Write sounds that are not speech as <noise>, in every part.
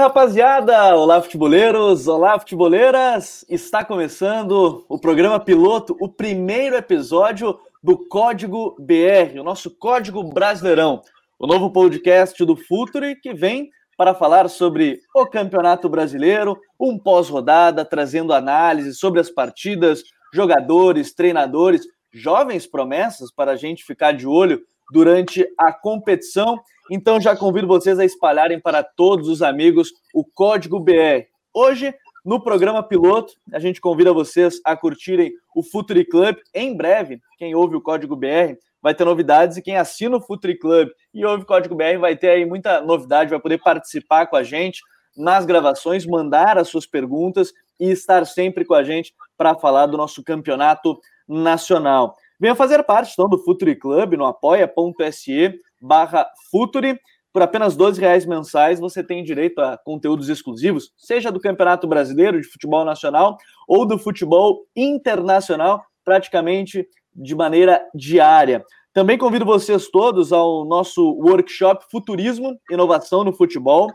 rapaziada! Olá, futeboleiros! Olá, futeboleiras! Está começando o programa piloto, o primeiro episódio do Código BR, o nosso Código Brasileirão, o novo podcast do Futuri que vem para falar sobre o Campeonato Brasileiro, um pós-rodada, trazendo análise sobre as partidas, jogadores, treinadores, jovens promessas para a gente ficar de olho durante a competição. Então já convido vocês a espalharem para todos os amigos o Código BR. Hoje, no programa piloto, a gente convida vocês a curtirem o Futuri Club. Em breve, quem ouve o Código BR vai ter novidades e quem assina o Futuri Club e ouve o Código BR vai ter aí muita novidade, vai poder participar com a gente nas gravações, mandar as suas perguntas e estar sempre com a gente para falar do nosso campeonato nacional. Venha fazer parte então do Futuri Club no apoia.se barra Futuri. Por apenas R$ reais mensais você tem direito a conteúdos exclusivos, seja do Campeonato Brasileiro de Futebol Nacional ou do futebol internacional, praticamente de maneira diária. Também convido vocês todos ao nosso workshop Futurismo Inovação no Futebol,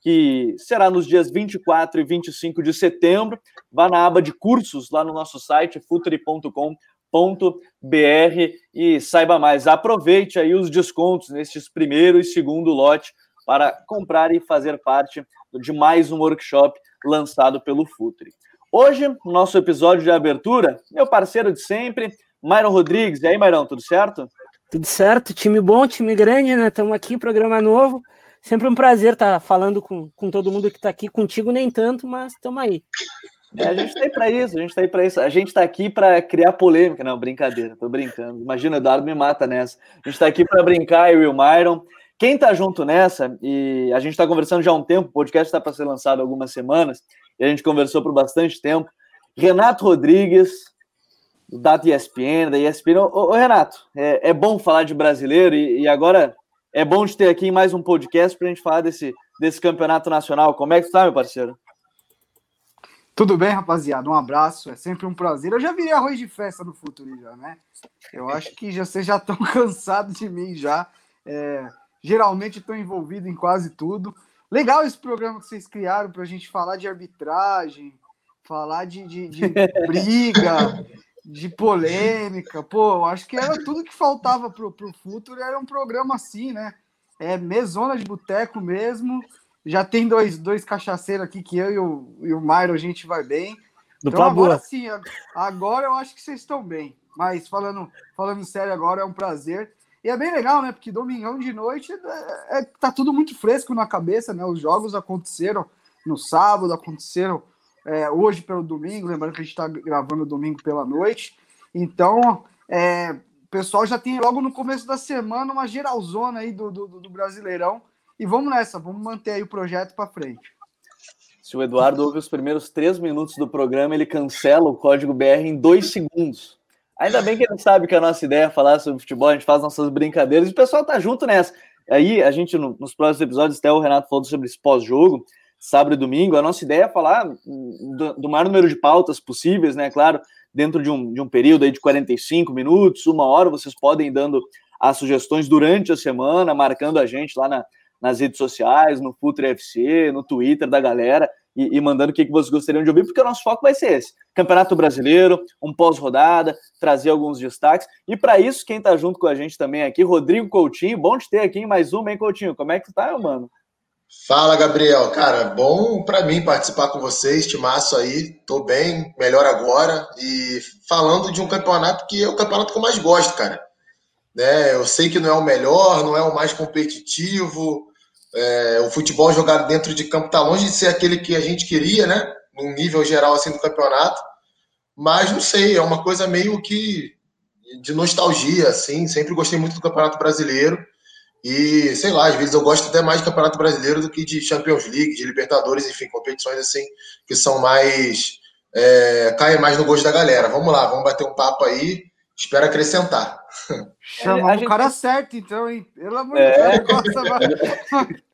que será nos dias 24 e 25 de setembro. Vá na aba de cursos lá no nosso site futuri.com.br e saiba mais. Aproveite aí os descontos nestes primeiro e segundo lote para comprar e fazer parte de mais um workshop lançado pelo Futuri. Hoje, nosso episódio de abertura, meu parceiro de sempre, Myron Rodrigues. E aí, Myron, tudo certo? Tudo certo, time bom, time grande, né? Estamos aqui, programa novo. Sempre um prazer estar falando com, com todo mundo que está aqui, contigo nem tanto, mas estamos aí. É, a gente está aí para isso, a gente está aí para isso. A gente está aqui para criar polêmica, não, brincadeira, tô brincando. Imagina, o Eduardo me mata nessa. A gente está aqui para brincar, eu e o Myron. Quem está junto nessa, e a gente está conversando já há um tempo, o podcast está para ser lançado algumas semanas, e a gente conversou por bastante tempo. Renato Rodrigues, da ESPN, da ESPN. Ô, ô Renato, é, é, bom falar de brasileiro e, e, agora é bom de ter aqui mais um podcast para a gente falar desse, desse campeonato nacional. Como é que está, meu parceiro? Tudo bem, rapaziada? Um abraço, é sempre um prazer. Eu já virei arroz de festa no futuro, já, né? Eu acho que já, vocês já estão <laughs> cansados de mim já. É, geralmente estou envolvido em quase tudo. Legal esse programa que vocês criaram para a gente falar de arbitragem, falar de, de, de <laughs> briga, de polêmica. Pô, acho que era tudo que faltava pro, pro futuro, era um programa assim, né? É mesona de boteco mesmo. Já tem dois, dois cachaceiros aqui que eu e o, e o Mairo, a gente vai bem. Do então agora sim, agora eu acho que vocês estão bem. Mas falando, falando sério agora, é um prazer. E é bem legal, né? Porque domingão de noite é, é, tá tudo muito fresco na cabeça, né? Os jogos aconteceram no sábado, aconteceram é, hoje pelo domingo, lembrando que a gente está gravando domingo pela noite. Então, é, o pessoal já tem logo no começo da semana uma geralzona aí do, do, do Brasileirão. E vamos nessa, vamos manter aí o projeto para frente. Se o Eduardo ouve os primeiros três minutos do programa, ele cancela o código BR em dois segundos. Ainda bem que ele sabe que a nossa ideia é falar sobre futebol, a gente faz nossas brincadeiras e o pessoal tá junto nessa. Aí, a gente, nos próximos episódios, até o Renato falou sobre esse pós-jogo, sábado e domingo. A nossa ideia é falar do, do maior número de pautas possíveis, né? Claro, dentro de um, de um período aí de 45 minutos, uma hora, vocês podem ir dando as sugestões durante a semana, marcando a gente lá na, nas redes sociais, no Futre FC, no Twitter da galera, e, e, mandando o que, que vocês gostariam de ouvir, porque o nosso foco vai ser esse: Campeonato Brasileiro, um pós-rodada, trazer alguns destaques. E para isso, quem está junto com a gente também aqui, Rodrigo Coutinho, bom te ter aqui em mais uma, hein, Coutinho? Como é que tá, meu mano? Fala, Gabriel. Cara, bom para mim participar com vocês, timaço aí. Tô bem, melhor agora. E falando de um campeonato que é o campeonato que eu mais gosto, cara. Né? Eu sei que não é o melhor, não é o mais competitivo. É, o futebol jogado dentro de campo tá longe de ser aquele que a gente queria, né? Num nível geral assim do campeonato. Mas não sei, é uma coisa meio que de nostalgia, assim. Sempre gostei muito do Campeonato Brasileiro. E, sei lá, às vezes eu gosto até mais de Campeonato Brasileiro do que de Champions League, de Libertadores, enfim, competições assim que são mais. É, caem mais no gosto da galera. Vamos lá, vamos bater um papo aí. Espero acrescentar. <laughs> Chamar gente... o cara certo, então, hein? Pelo amor de é. Deus, <laughs>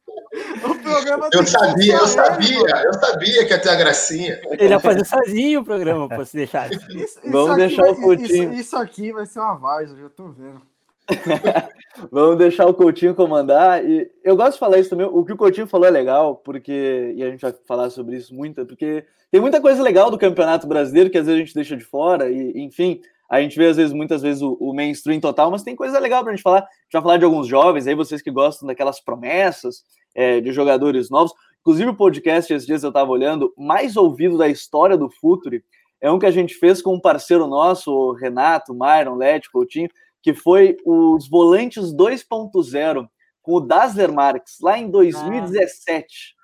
O programa eu sabia, eu sabia, eu sabia que ia ter a gracinha. Ele ia fazer sozinho o programa, para se deixar. Isso, Vamos deixar vai, o putinho. Isso, isso, aqui vai ser uma várzea, eu já tô vendo. <laughs> Vamos deixar o Coutinho comandar. E eu gosto de falar isso também. O que o Coutinho falou é legal, porque. E a gente vai falar sobre isso muito, porque tem muita coisa legal do Campeonato Brasileiro que às vezes a gente deixa de fora, e enfim. A gente vê, às vezes, muitas vezes, o, o mainstream total, mas tem coisa legal gente falar. A gente vai falar de alguns jovens aí, vocês que gostam daquelas promessas é, de jogadores novos. Inclusive, o podcast, esses dias eu estava olhando, mais ouvido da história do Futuri, é um que a gente fez com um parceiro nosso, o Renato, Myron, Leti, Coutinho, que foi os Volantes 2.0, com o Dazzler Marques, lá em 2017.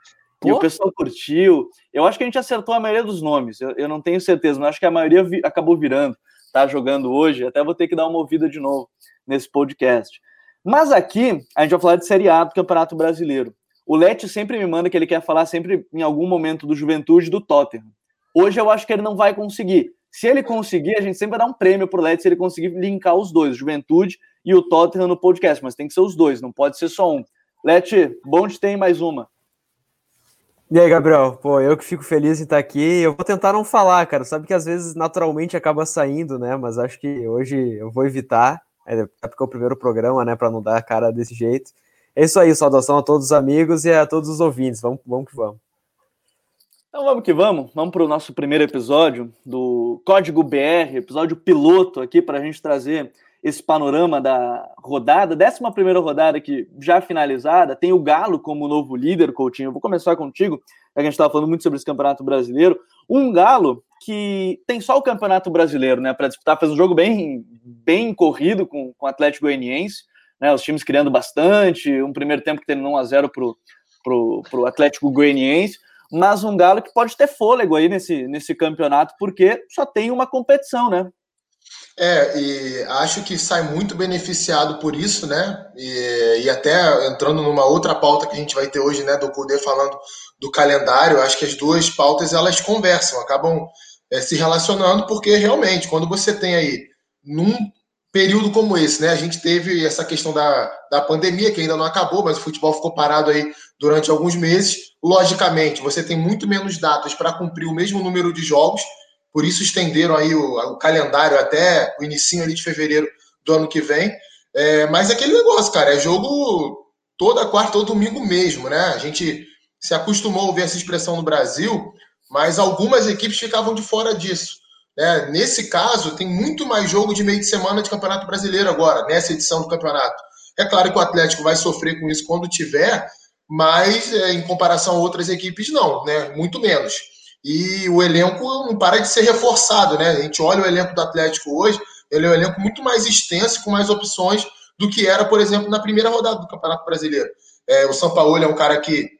Ah. E o pessoal curtiu. Eu acho que a gente acertou a maioria dos nomes. Eu, eu não tenho certeza, mas acho que a maioria vi, acabou virando. Tá jogando hoje. Até vou ter que dar uma ouvida de novo nesse podcast. Mas aqui a gente vai falar de Série A do Campeonato Brasileiro. O Lete sempre me manda que ele quer falar sempre em algum momento do Juventude do Tottenham. Hoje eu acho que ele não vai conseguir. Se ele conseguir, a gente sempre vai dar um prêmio pro Led se ele conseguir linkar os dois, Juventude e o Tottenham no podcast, mas tem que ser os dois, não pode ser só um. Lete, bom de ter mais uma. E aí, Gabriel? Pô, eu que fico feliz em estar aqui. Eu vou tentar não falar, cara. Sabe que às vezes naturalmente acaba saindo, né? Mas acho que hoje eu vou evitar. É porque é o primeiro programa, né? Para não dar a cara desse jeito. É isso aí, saudação a todos os amigos e a todos os ouvintes. Vamos, vamos que vamos. Então vamos que vamos, vamos para o nosso primeiro episódio do Código BR, episódio piloto aqui para a gente trazer esse panorama da rodada, décima primeira rodada que já finalizada, tem o Galo como novo líder, Coutinho. Eu vou começar contigo, a gente estava falando muito sobre esse Campeonato Brasileiro. Um Galo que tem só o Campeonato Brasileiro, né, para disputar, fez um jogo bem, bem corrido com, com o Atlético Goianiense, né, os times criando bastante, um primeiro tempo que terminou 1 a 0 para o Atlético Goianiense, mas um Galo que pode ter fôlego aí nesse, nesse campeonato, porque só tem uma competição, né? É, e acho que sai muito beneficiado por isso, né? E, e até entrando numa outra pauta que a gente vai ter hoje, né, do Cudê falando do calendário, acho que as duas pautas elas conversam, acabam é, se relacionando, porque realmente, quando você tem aí, num período como esse, né? A gente teve essa questão da, da pandemia, que ainda não acabou, mas o futebol ficou parado aí durante alguns meses. Logicamente, você tem muito menos datas para cumprir o mesmo número de jogos, por isso estenderam aí o, o calendário até o início ali de fevereiro do ano que vem. É, mas é aquele negócio, cara, é jogo toda quarta ou domingo mesmo, né? A gente se acostumou a ouvir essa expressão no Brasil, mas algumas equipes ficavam de fora disso. Né? Nesse caso, tem muito mais jogo de meio de semana de Campeonato Brasileiro agora, nessa edição do campeonato. É claro que o Atlético vai sofrer com isso quando tiver, mas é, em comparação a outras equipes, não, né? Muito menos. E o elenco não para de ser reforçado, né? A gente olha o elenco do Atlético hoje, ele é um elenco muito mais extenso, com mais opções do que era, por exemplo, na primeira rodada do Campeonato Brasileiro. É, o São Paulo é um cara que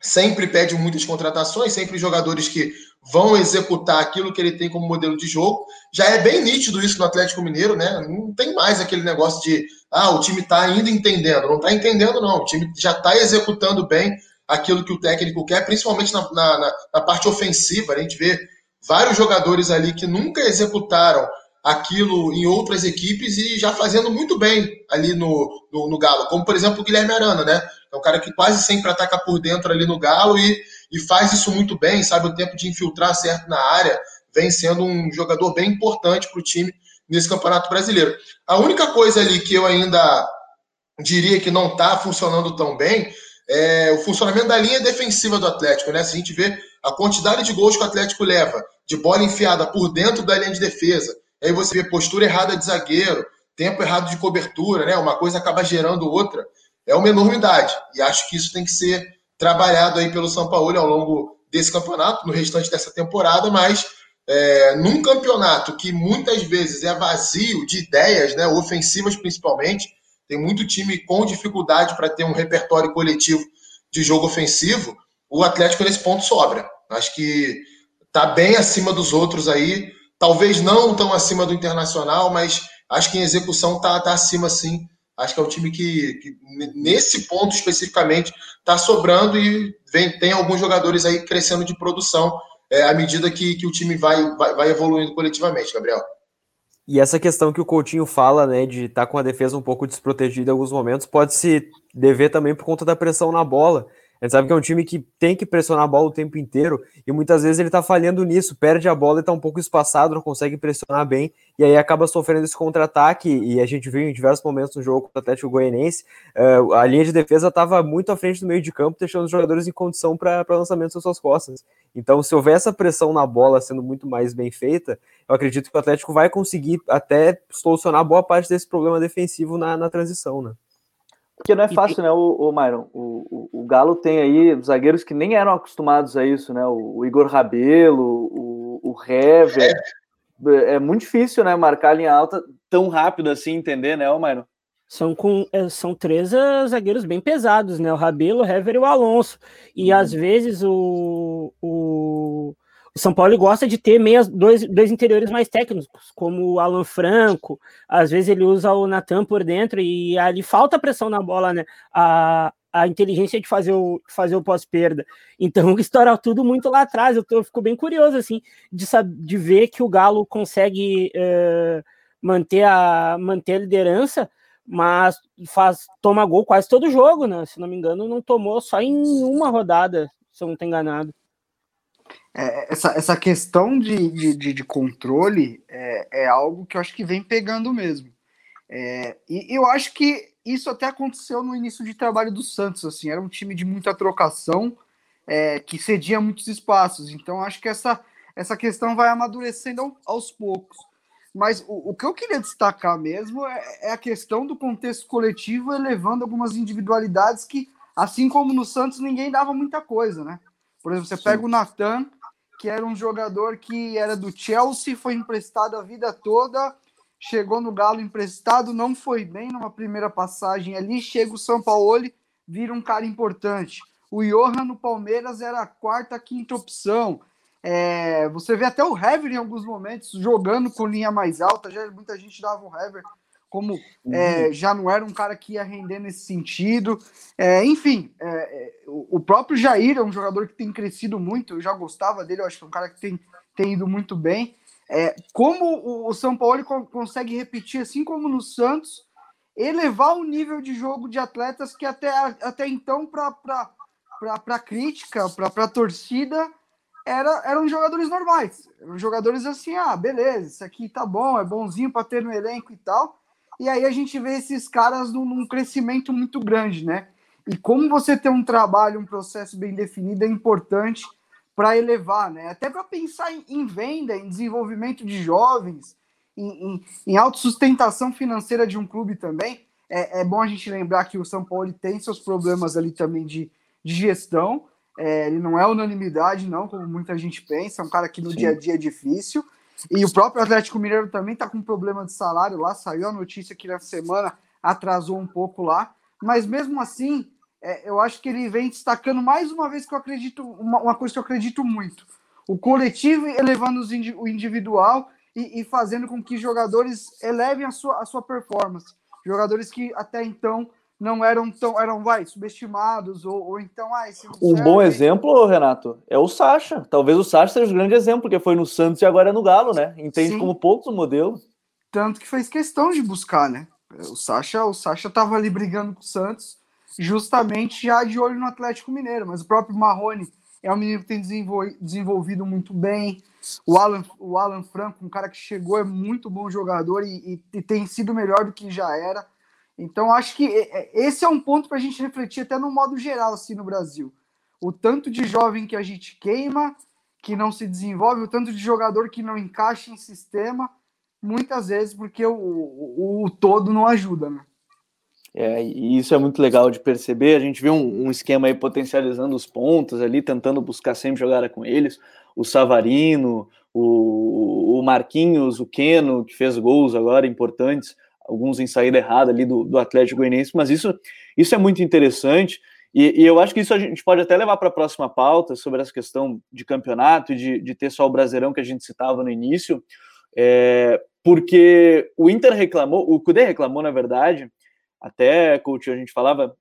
sempre pede muitas contratações, sempre jogadores que vão executar aquilo que ele tem como modelo de jogo. Já é bem nítido isso no Atlético Mineiro, né? Não tem mais aquele negócio de ah, o time está ainda entendendo. Não está entendendo, não. O time já está executando bem aquilo que o técnico quer, principalmente na, na, na, parte ofensiva. A gente vê vários jogadores ali que nunca executaram aquilo em outras equipes e já fazendo muito bem ali no, no, no Galo, como por exemplo o Guilherme Arana, né? É um cara que quase sempre ataca por dentro ali no Galo e e faz isso muito bem, sabe o tempo de infiltrar certo na área, vem sendo um jogador bem importante para o time nesse Campeonato Brasileiro. A única coisa ali que eu ainda diria que não está funcionando tão bem é o funcionamento da linha defensiva do Atlético, né? Se a gente vê a quantidade de gols que o Atlético leva, de bola enfiada por dentro da linha de defesa, aí você vê postura errada de zagueiro, tempo errado de cobertura, né? Uma coisa acaba gerando outra. É uma enormidade. E acho que isso tem que ser trabalhado aí pelo São Paulo ao longo desse campeonato, no restante dessa temporada, mas é, num campeonato que muitas vezes é vazio de ideias, né, ofensivas principalmente, tem muito time com dificuldade para ter um repertório coletivo de jogo ofensivo, o Atlético nesse ponto sobra. Acho que está bem acima dos outros aí, talvez não tão acima do Internacional, mas acho que em execução está tá acima sim Acho que é um time que, que nesse ponto especificamente, está sobrando e vem, tem alguns jogadores aí crescendo de produção é, à medida que, que o time vai, vai, vai evoluindo coletivamente, Gabriel. E essa questão que o Coutinho fala, né, de estar tá com a defesa um pouco desprotegida em alguns momentos, pode se dever também por conta da pressão na bola. A gente sabe que é um time que tem que pressionar a bola o tempo inteiro e muitas vezes ele tá falhando nisso, perde a bola e tá um pouco espaçado, não consegue pressionar bem e aí acaba sofrendo esse contra-ataque. E a gente viu em diversos momentos no jogo contra o Atlético Goianense, uh, a linha de defesa estava muito à frente do meio de campo, deixando os jogadores em condição para lançamento das suas costas. Então, se houver essa pressão na bola sendo muito mais bem feita, eu acredito que o Atlético vai conseguir até solucionar boa parte desse problema defensivo na, na transição, né? Porque não é fácil, né, o, o Myron? O, o, o, Galo tem aí zagueiros que nem eram acostumados a isso, né? O, o Igor Rabelo, o, o Hever. É. é. muito difícil, né, marcar a linha alta tão rápido assim, entender, né, o Myron? São, com, é, são três uh, zagueiros bem pesados, né? O Rabelo, o Hever e o Alonso. E hum. às vezes o, o, o São Paulo gosta de ter meias, dois, dois interiores mais técnicos, como o Alan Franco, às vezes ele usa o Natan por dentro e ali falta pressão na bola, né? A, a inteligência de fazer o, fazer o pós-perda. Então, <laughs> estoura tudo muito lá atrás. Eu, tô, eu fico bem curioso, assim, de, de ver que o Galo consegue uh, manter, a, manter a liderança, mas faz, toma gol quase todo jogo, né? Se não me engano, não tomou só em uma rodada, se eu não estou enganado é, essa, essa questão de, de, de controle é, é, algo que eu acho que vem pegando mesmo. É, e eu acho que isso até aconteceu no início de trabalho do Santos, assim, era um time de muita trocação, é, que cedia muitos espaços. Então, acho que essa, essa questão vai amadurecendo aos poucos. Mas o, o que eu queria destacar mesmo é, é a questão do contexto coletivo elevando algumas individualidades que, assim como no Santos, ninguém dava muita coisa, né? Por exemplo, você Sim. pega o Natan, que era um jogador que era do Chelsea, foi emprestado a vida toda, chegou no Galo emprestado, não foi bem numa primeira passagem ali, chega o São Paulo, vira um cara importante. O Johan no Palmeiras era a quarta, quinta opção. É, você vê até o Hever em alguns momentos jogando com linha mais alta, já muita gente dava o Hever como uhum. é, já não era um cara que ia render nesse sentido. É, enfim, é, é o próprio Jair é um jogador que tem crescido muito, eu já gostava dele, eu acho que é um cara que tem, tem ido muito bem. É, como o, São Paulo consegue repetir, assim como no Santos, elevar o nível de jogo de atletas que até, até então, para a crítica, para a torcida, era, eram jogadores normais. Eram jogadores assim, ah, beleza, isso aqui tá bom, é bonzinho para ter no elenco e tal. E aí a gente vê esses caras num, num crescimento muito grande, né? E como você ter um trabalho, um processo bem definido é importante para elevar, né? Até para pensar em, em, venda, em desenvolvimento de jovens, em, em, em autossustentação financeira de um clube também. É, é, bom a gente lembrar que o São Paulo tem seus problemas ali também de, de gestão. É, ele não é unanimidade, não, como muita gente pensa. É um cara que no Sim. dia a dia é difícil. E o próprio Atlético Mineiro também está com problema de salário lá. Saiu a notícia que na semana atrasou um pouco lá. Mas mesmo assim, é, eu acho que ele vem destacando mais uma vez que eu acredito, uma, uma coisa que eu acredito muito. O coletivo elevando os, o individual e, e, fazendo com que jogadores elevem a sua, a sua performance. Jogadores que até então não eram tão eram vai subestimados ou, ou então esse um bom exemplo Renato é o Sacha. Talvez o Sacha seja o grande exemplo porque foi no Santos e agora é no Galo né? Entende Sim. como poucos o modelo tanto que fez questão de buscar né? O Sacha o Sacha tava ali brigando com o Santos justamente já de olho no Atlético Mineiro mas o próprio Marrone é um menino que tem desenvolvido muito bem. O Alan, o Alan Franco um cara que chegou é muito bom jogador e, e, e tem sido melhor do que já era então, acho que esse é um ponto para a gente refletir até no modo geral, assim, no Brasil. O tanto de jovem que a gente queima, que não se desenvolve, o tanto de jogador que não encaixa em sistema, muitas vezes porque o, o, o todo não ajuda, né? É, e isso é muito legal de perceber. A gente vê um, um, esquema aí potencializando os pontos ali, tentando buscar sempre jogar com eles. O Savarino, o, o Marquinhos, o Keno, que fez gols agora importantes alguns em saída errada ali do, do Atlético Goianiense, mas isso, isso é muito interessante. E, e, eu acho que isso a gente pode até levar para a próxima pauta sobre essa questão de campeonato e de, de ter só o Brasileirão que a gente citava no início, é, porque o Inter reclamou, o Cudê reclamou, na verdade, até, coach, a gente falava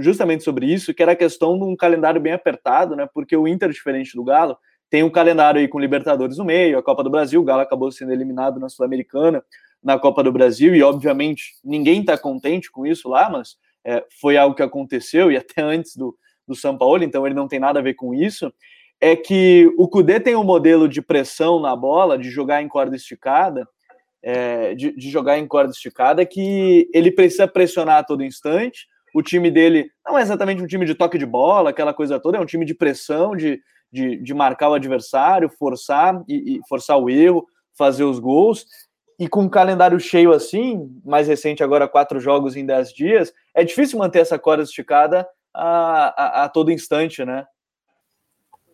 justamente sobre isso, que era a questão de um calendário bem apertado, né? Porque o Inter, diferente do Galo, tem um calendário aí com Libertadores no meio, a Copa do Brasil, o Galo acabou sendo eliminado na Sul-Americana, na Copa do Brasil, e obviamente ninguém está contente com isso lá, mas é, foi algo que aconteceu, e até antes do, do São Paulo, então ele não tem nada a ver com isso, é que o Cudê tem um modelo de pressão na bola, de jogar em corda esticada, é, de, de, jogar em corda esticada, que ele precisa pressionar a todo instante. O time dele não é exatamente um time de toque de bola, aquela coisa toda, é um time de pressão, de, de, de marcar o adversário, forçar e, e forçar o erro, fazer os gols. E com um calendário cheio assim, mais recente agora, quatro jogos em dez dias, é difícil manter essa corda esticada a, a, a todo instante, né?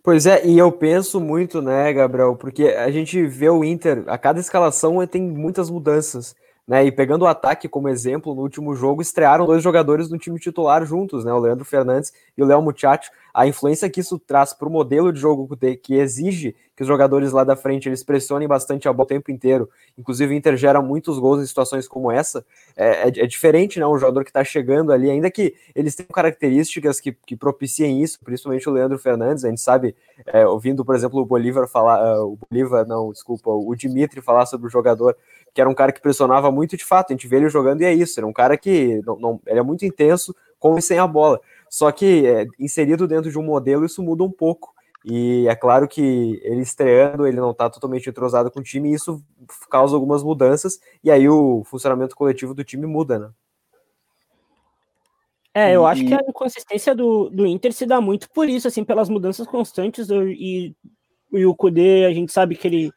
Pois é, e eu penso muito, né, Gabriel, porque a gente vê o Inter, a cada escalação tem muitas mudanças. Né, e pegando o ataque como exemplo, no último jogo estrearam dois jogadores do time titular juntos, né, o Leandro Fernandes e o Léo Muchacho. A influência que isso traz para o modelo de jogo que exige que os jogadores lá da frente eles pressionem bastante a bola o tempo inteiro. Inclusive o Inter gera muitos gols em situações como essa. É, é, é diferente, né, um jogador que está chegando ali, ainda que eles tenham características que, que propiciem isso, principalmente o Leandro Fernandes. A gente sabe, é, ouvindo, por exemplo, o Bolívar falar, uh, o Bolívar, não, desculpa, o Dimitri falar sobre o jogador que era um cara que pressionava muito de fato. A gente vê ele jogando e é isso. Era um cara que não, não ele é muito intenso com e sem a bola. Só que é, inserido dentro de um modelo, isso muda um pouco. E é claro que ele estreando, ele não está totalmente entrosado com o time, e isso causa algumas mudanças, e aí o funcionamento coletivo do time muda, né? É, eu acho que a inconsistência do, do Inter se dá muito por isso, assim, pelas mudanças constantes, e, e o Kudê, a gente sabe que ele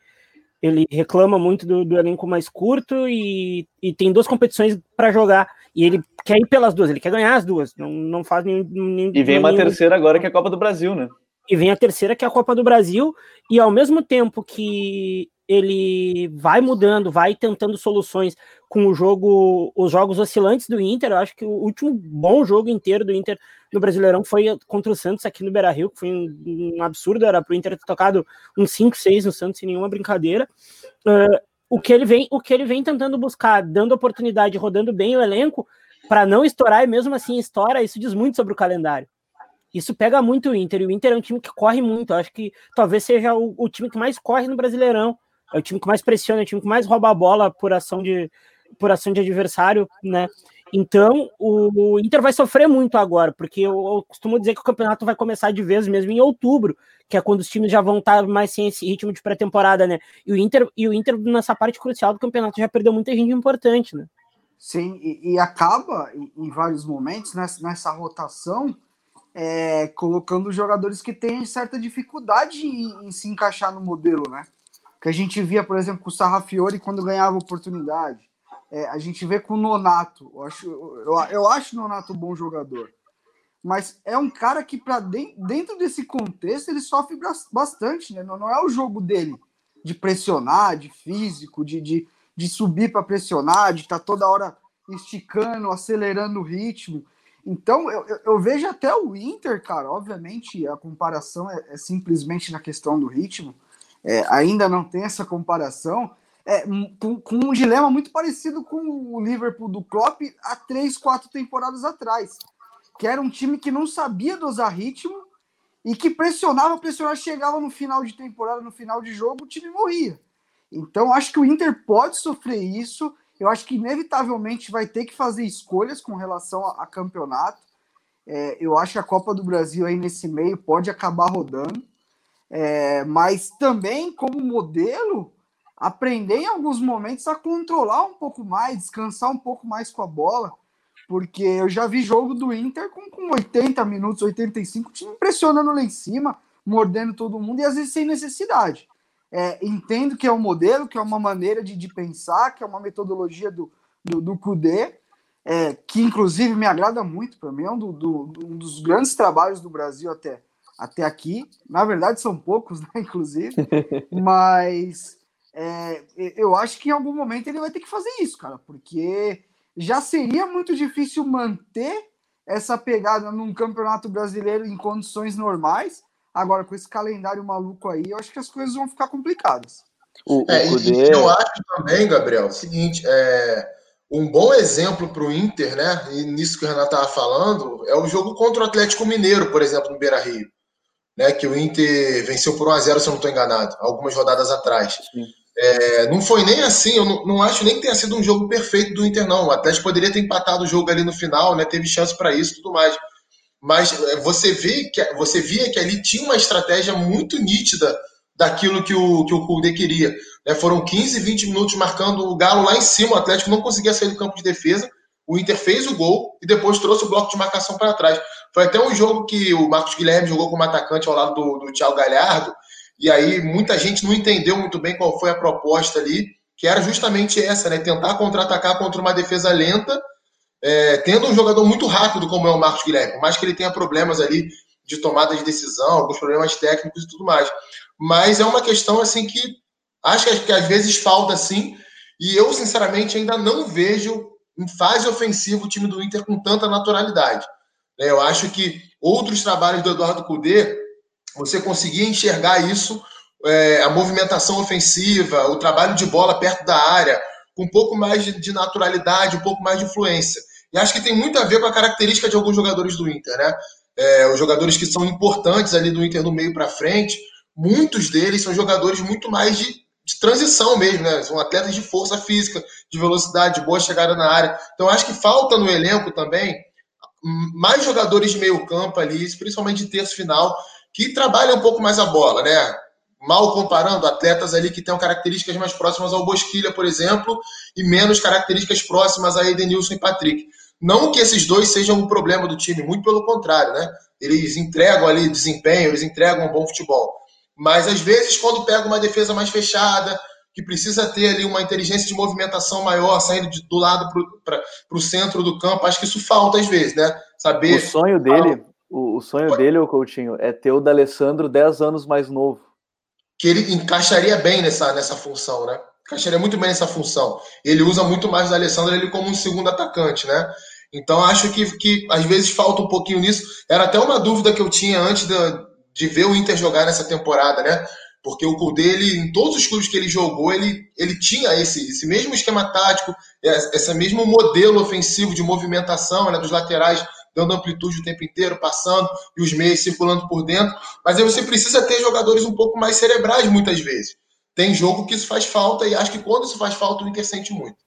ele reclama muito do, do elenco mais curto e, e tem duas competições para jogar. E ele quer ir pelas duas, ele quer ganhar as duas. Não, não faz nenhum. nenhum e vem uma nenhum... terceira agora que é a Copa do Brasil, né? E vem a terceira que é a Copa do Brasil. E ao mesmo tempo que ele vai mudando, vai tentando soluções com o jogo, os jogos oscilantes do Inter. Eu acho que o último bom jogo inteiro do Inter no Brasileirão foi contra o Santos aqui no Beira Rio, que foi um, um absurdo, era para o Inter ter tocado uns 5, 6 no Santos sem nenhuma brincadeira. Uh, o que ele vem, o que ele vem tentando buscar, dando oportunidade, rodando bem o elenco, para não estourar e mesmo assim estoura, isso diz muito sobre o calendário. Isso pega muito o Inter, e o Inter é um time que corre muito. Eu acho que talvez seja o, o time que mais corre no Brasileirão é o time que mais pressiona, é o time que mais rouba a bola por ação de, por ação de adversário, né? Então, o, Inter vai sofrer muito agora, porque eu, costumo dizer que o campeonato vai começar de vez mesmo em outubro, que é quando os times já vão estar mais sem esse ritmo de pré-temporada, né? E o Inter, e o Inter nessa parte crucial do campeonato já perdeu muita gente importante, né? Sim, e, e acaba em, em, vários momentos nessa, nessa rotação é, colocando jogadores que têm certa dificuldade em, em se encaixar no modelo, né? que a gente via, por exemplo, com o Sarrafiori quando ganhava oportunidade. É, a gente vê com o Nonato. Eu acho, eu, eu acho o Nonato um bom jogador. Mas é um cara que, para dentro desse contexto, ele sofre bastante. Né? Não, não é o jogo dele de pressionar, de físico, de, de, de subir para pressionar, de estar tá toda hora esticando, acelerando o ritmo. Então, eu, eu, vejo até o Inter, cara. Obviamente, a comparação é, é simplesmente na questão do ritmo é, ainda não tem essa comparação, é, com, com, um dilema muito parecido com o Liverpool do Klopp há três, quatro temporadas atrás, que era um time que não sabia dosar ritmo e que pressionava, pressionava, chegava no final de temporada, no final de jogo, o time morria. Então, acho que o Inter pode sofrer isso. Eu acho que inevitavelmente vai ter que fazer escolhas com relação a, a campeonato. É, eu acho que a Copa do Brasil aí nesse meio pode acabar rodando. É, mas também, como modelo, aprender em alguns momentos a controlar um pouco mais, descansar um pouco mais com a bola, porque eu já vi jogo do Inter com, com 80 minutos, 85, time pressionando lá em cima, mordendo todo mundo e às vezes sem necessidade. É, entendo que é um modelo, que é uma maneira de, de pensar, que é uma metodologia do, do, do Kudê, é, que inclusive me agrada muito, para mim é um, do, do, um dos grandes trabalhos do Brasil até, até aqui. Na verdade, são poucos, né, <laughs> inclusive. <laughs> Mas é, eu acho que em algum momento ele vai ter que fazer isso, cara, porque já seria muito difícil manter essa pegada num campeonato brasileiro em condições normais. Agora, com esse calendário maluco aí, eu acho que as coisas vão ficar complicadas. O, é, o e eu acho também, Gabriel, o seguinte, é, um bom exemplo para o Inter, né? E nisso que o Renato estava falando, é o jogo contra o Atlético Mineiro, por exemplo, no Beira Rio né, que o Inter venceu por 1 a 0 se eu não estou enganado, algumas rodadas atrás. É, não foi nem assim, eu não, não, acho nem que tenha sido um jogo perfeito do Inter, não. O Atlético poderia ter empatado o jogo ali no final, né, teve chance para isso e tudo mais. mas é, você vê que você via que ali tinha uma estratégia muito nítida daquilo que o que o Kudê queria. Né? Foram 15, 20 minutos marcando o Galo lá em cima, o Atlético não conseguia sair do campo de defesa. O Inter fez o gol e depois trouxe o bloco de marcação para trás. Foi até um jogo que o Marcos Guilherme jogou como atacante ao lado do, do Thiago Galhardo, e aí muita gente não entendeu muito bem qual foi a proposta ali, que era justamente essa, né? Tentar contra-atacar contra uma defesa lenta é, tendo um jogador muito rápido como é o Marcos Guilherme, por mais que ele tenha problemas ali de tomada de decisão, alguns problemas técnicos e tudo mais. Mas é uma questão assim que acho que, que às vezes falta assim, e eu sinceramente ainda não vejo em fase ofensiva o time do Inter com tanta naturalidade. É, eu acho que outros trabalhos do Eduardo Cudê, você conseguia enxergar isso, é, a movimentação ofensiva, o trabalho de bola perto da área, com um pouco mais de naturalidade, um pouco mais de influência. E acho que tem muito a ver com a característica de alguns jogadores do Inter, né? É, os jogadores que são importantes ali do Inter no meio para frente, muitos deles são jogadores muito mais de, de, transição mesmo, né? São atletas de força física, de velocidade, de boa chegada na área. Então acho que falta no elenco também mais jogadores de meio campo ali, principalmente de terço final, que trabalham um pouco mais a bola, né? mal comparando, atletas ali que tenham características mais próximas ao Bosquilha, por exemplo, e menos características próximas a Edenilson e Patrick. Não que esses dois sejam um problema do time, muito pelo contrário, né? Eles entregam ali desempenho, eles entregam um bom futebol. Mas às vezes, quando pega uma defesa mais fechada, que precisa ter ali uma inteligência de movimentação maior, saindo de, do lado para o centro do campo, acho que isso falta às vezes, né? Saber. O sonho dele, o, o sonho dele, o Coutinho, é ter o D'Alessandro 10 anos mais novo que ele encaixaria bem nessa, nessa função, né? Encaixaria muito bem nessa função. Ele usa muito mais o Alessandro ele como um segundo atacante, né? Então acho que, que às vezes falta um pouquinho nisso. Era até uma dúvida que eu tinha antes de, ver o Inter jogar nessa temporada, né? Porque o Kudê, ele, em todos os clubes que ele jogou, ele, ele tinha esse, esse mesmo esquema tático, esse mesmo modelo ofensivo de movimentação né, dos laterais dando amplitude o tempo inteiro, passando, e os meios circulando por dentro. Mas aí você precisa ter jogadores um pouco mais cerebrais muitas vezes. Tem jogo que isso faz falta, e acho que quando isso faz falta, o Inter sente muito.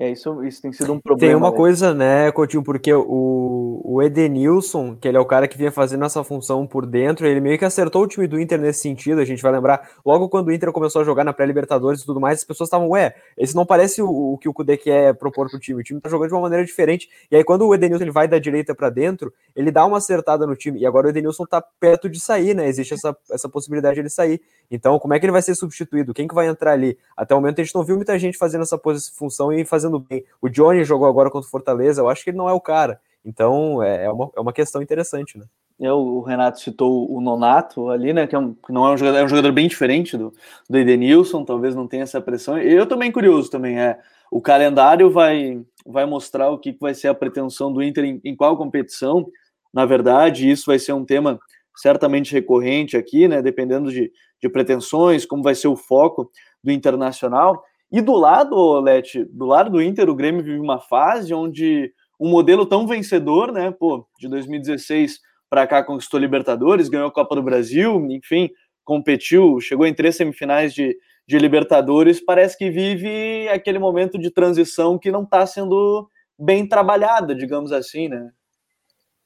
É, isso, isso tem sido um problema. Tem uma né? coisa, né, Coutinho, porque o, o Edenilson, que ele é o cara que vinha fazendo essa função por dentro, ele meio que acertou o time do Inter nesse sentido. A gente vai lembrar, logo quando o Inter começou a jogar na pré-Libertadores e tudo mais, as pessoas estavam, ué, esse não parece o, o que o Kudê quer propor pro time. O time tá jogando de uma maneira diferente. E aí, quando o Edenilson ele vai da direita para dentro, ele dá uma acertada no time. E agora o Edenilson tá perto de sair, né? Existe essa, essa possibilidade de ele sair. Então, como é que ele vai ser substituído? Quem que vai entrar ali? Até o momento a gente não viu muita gente fazendo essa função e fazendo bem. O Johnny jogou agora contra o Fortaleza, eu acho que ele não é o cara. Então é, é uma, é uma questão interessante, né? É, o Renato citou o Nonato ali, né? Que, é um, que não é um jogador, é um jogador bem diferente do, do Edenilson, talvez não tenha essa pressão. Eu também curioso também, é. O calendário vai, vai mostrar o que vai ser a pretensão do Inter em, em qual competição. Na verdade, isso vai ser um tema certamente recorrente aqui, né? Dependendo de, de pretensões, como vai ser o foco do Internacional. E do lado, Leti, do lado do Inter, o Grêmio vive uma fase onde um modelo tão vencedor, né? Pô, de 2016 para cá conquistou Libertadores, ganhou a Copa do Brasil, enfim, competiu, chegou em três semifinais de, de Libertadores, parece que vive aquele momento de transição que não está sendo bem trabalhada, digamos assim, né?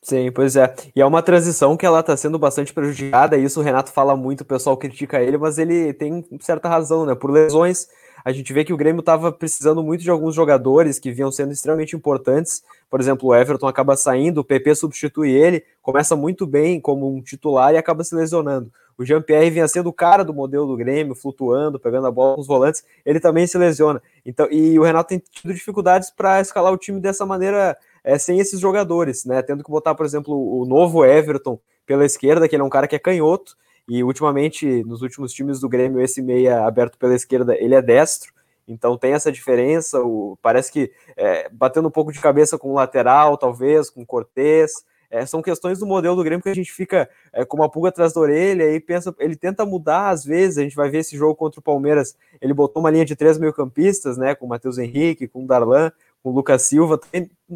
Sim, pois é. E é uma transição que ela está sendo bastante prejudicada, isso o Renato fala muito, o pessoal critica ele, mas ele tem certa razão, né? Por lesões, a gente vê que o Grêmio estava precisando muito de alguns jogadores que vinham sendo extremamente importantes. Por exemplo, o Everton acaba saindo, o PP substitui ele, começa muito bem como um titular e acaba se lesionando. O Jean-Pierre vinha sendo o cara do modelo do Grêmio, flutuando, pegando a bola com os volantes, ele também se lesiona. Então, e o Renato tem tido dificuldades para escalar o time dessa maneira, é, sem esses jogadores, né? Tendo que botar, por exemplo, o novo Everton pela esquerda, que ele é um cara que é canhoto, e ultimamente, nos últimos times do Grêmio, esse meia aberto pela esquerda, ele é destro. Então tem essa diferença. O, parece que é, batendo um pouco de cabeça com o lateral, talvez, com o Cortez. É, são questões do modelo do Grêmio que a gente fica é, com uma pulga atrás da orelha e pensa, ele tenta mudar às vezes. A gente vai ver esse jogo contra o Palmeiras. Ele botou uma linha de três meio-campistas, né? Com o Matheus Henrique, com o Darlan, o Lucas Silva.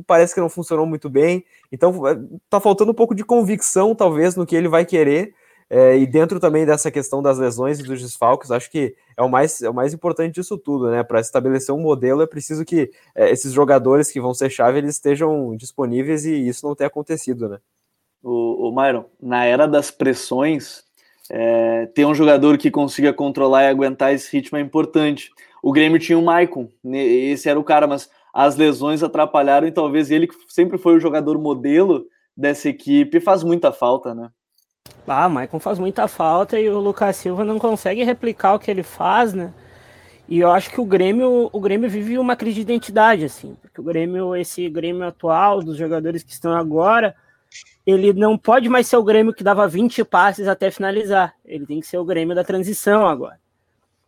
Parece que não funcionou muito bem. Então é, tá faltando um pouco de convicção, talvez, no que ele vai querer. É, e dentro também dessa questão das lesões e dos desfalques, acho que é o mais, é o mais importante disso tudo, né? Para estabelecer um modelo é preciso que é, esses jogadores que vão ser chave eles estejam disponíveis e isso não tenha acontecido, né? o, o Myron, na era das pressões, é, ter um jogador que consiga controlar e aguentar esse ritmo é importante. O Grêmio tinha o Maicon, esse era o cara, mas as lesões atrapalharam e talvez ele, que sempre foi o jogador modelo dessa equipe, faz muita falta, né? Ah, Maicon faz muita falta e o Lucas Silva não consegue replicar o que ele faz, né? E eu acho que o Grêmio, o Grêmio vive uma crise de identidade, assim, porque o Grêmio, esse Grêmio atual, dos jogadores que estão agora, ele não pode mais ser o Grêmio que dava 20 passes até finalizar. Ele tem que ser o Grêmio da transição agora.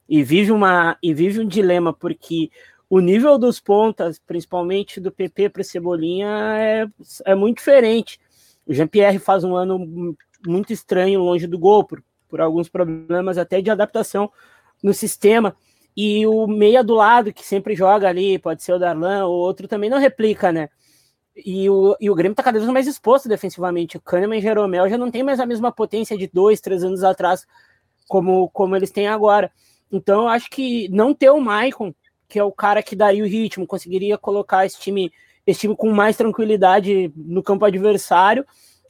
E vive, uma, e vive um dilema, porque o nível dos pontas, principalmente do PP para Cebolinha, é, é muito diferente. O Jean-Pierre faz um ano muito estranho longe do gol, por, por alguns problemas até de adaptação no sistema. E o meia do lado, que sempre joga ali, pode ser o Darlan, ou outro também não replica, né? E o, e o Grêmio tá cada vez mais exposto defensivamente. O Kahneman e o Jeromel já não tem mais a mesma potência de dois, três anos atrás, como, como eles têm agora. Então eu acho que não ter o Maicon, que é o cara que daria o ritmo, conseguiria colocar esse time, esse time com mais tranquilidade no campo adversário,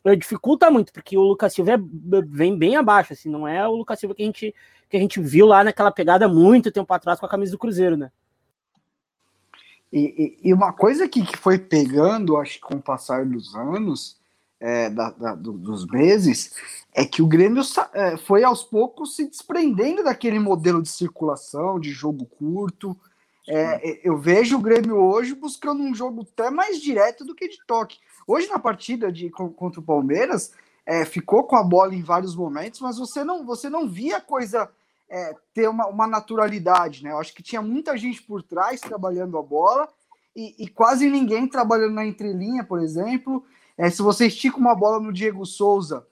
eh, dificulta muito, porque o Lucas Silva é, vem bem abaixo, assim, não é o Lucas Silva que a gente, que a gente viu lá naquela pegada muito tempo atrás com a camisa do Cruzeiro, né? E, e, e uma coisa que, que foi pegando, acho que com o passar dos anos, é, da, da, do, dos meses, é que o Grêmio é, foi aos poucos se desprendendo daquele modelo de circulação, de jogo curto. É, eu vejo o Grêmio hoje buscando um jogo até mais direto do que de toque. Hoje, na partida de, contra o Palmeiras, é, ficou com a bola em vários momentos, mas você não, você não via a coisa é, ter uma, uma, naturalidade, né? Eu acho que tinha muita gente por trás trabalhando a bola e, e quase ninguém trabalhando na entrelinha, por exemplo. É, se você estica uma bola no Diego Souza,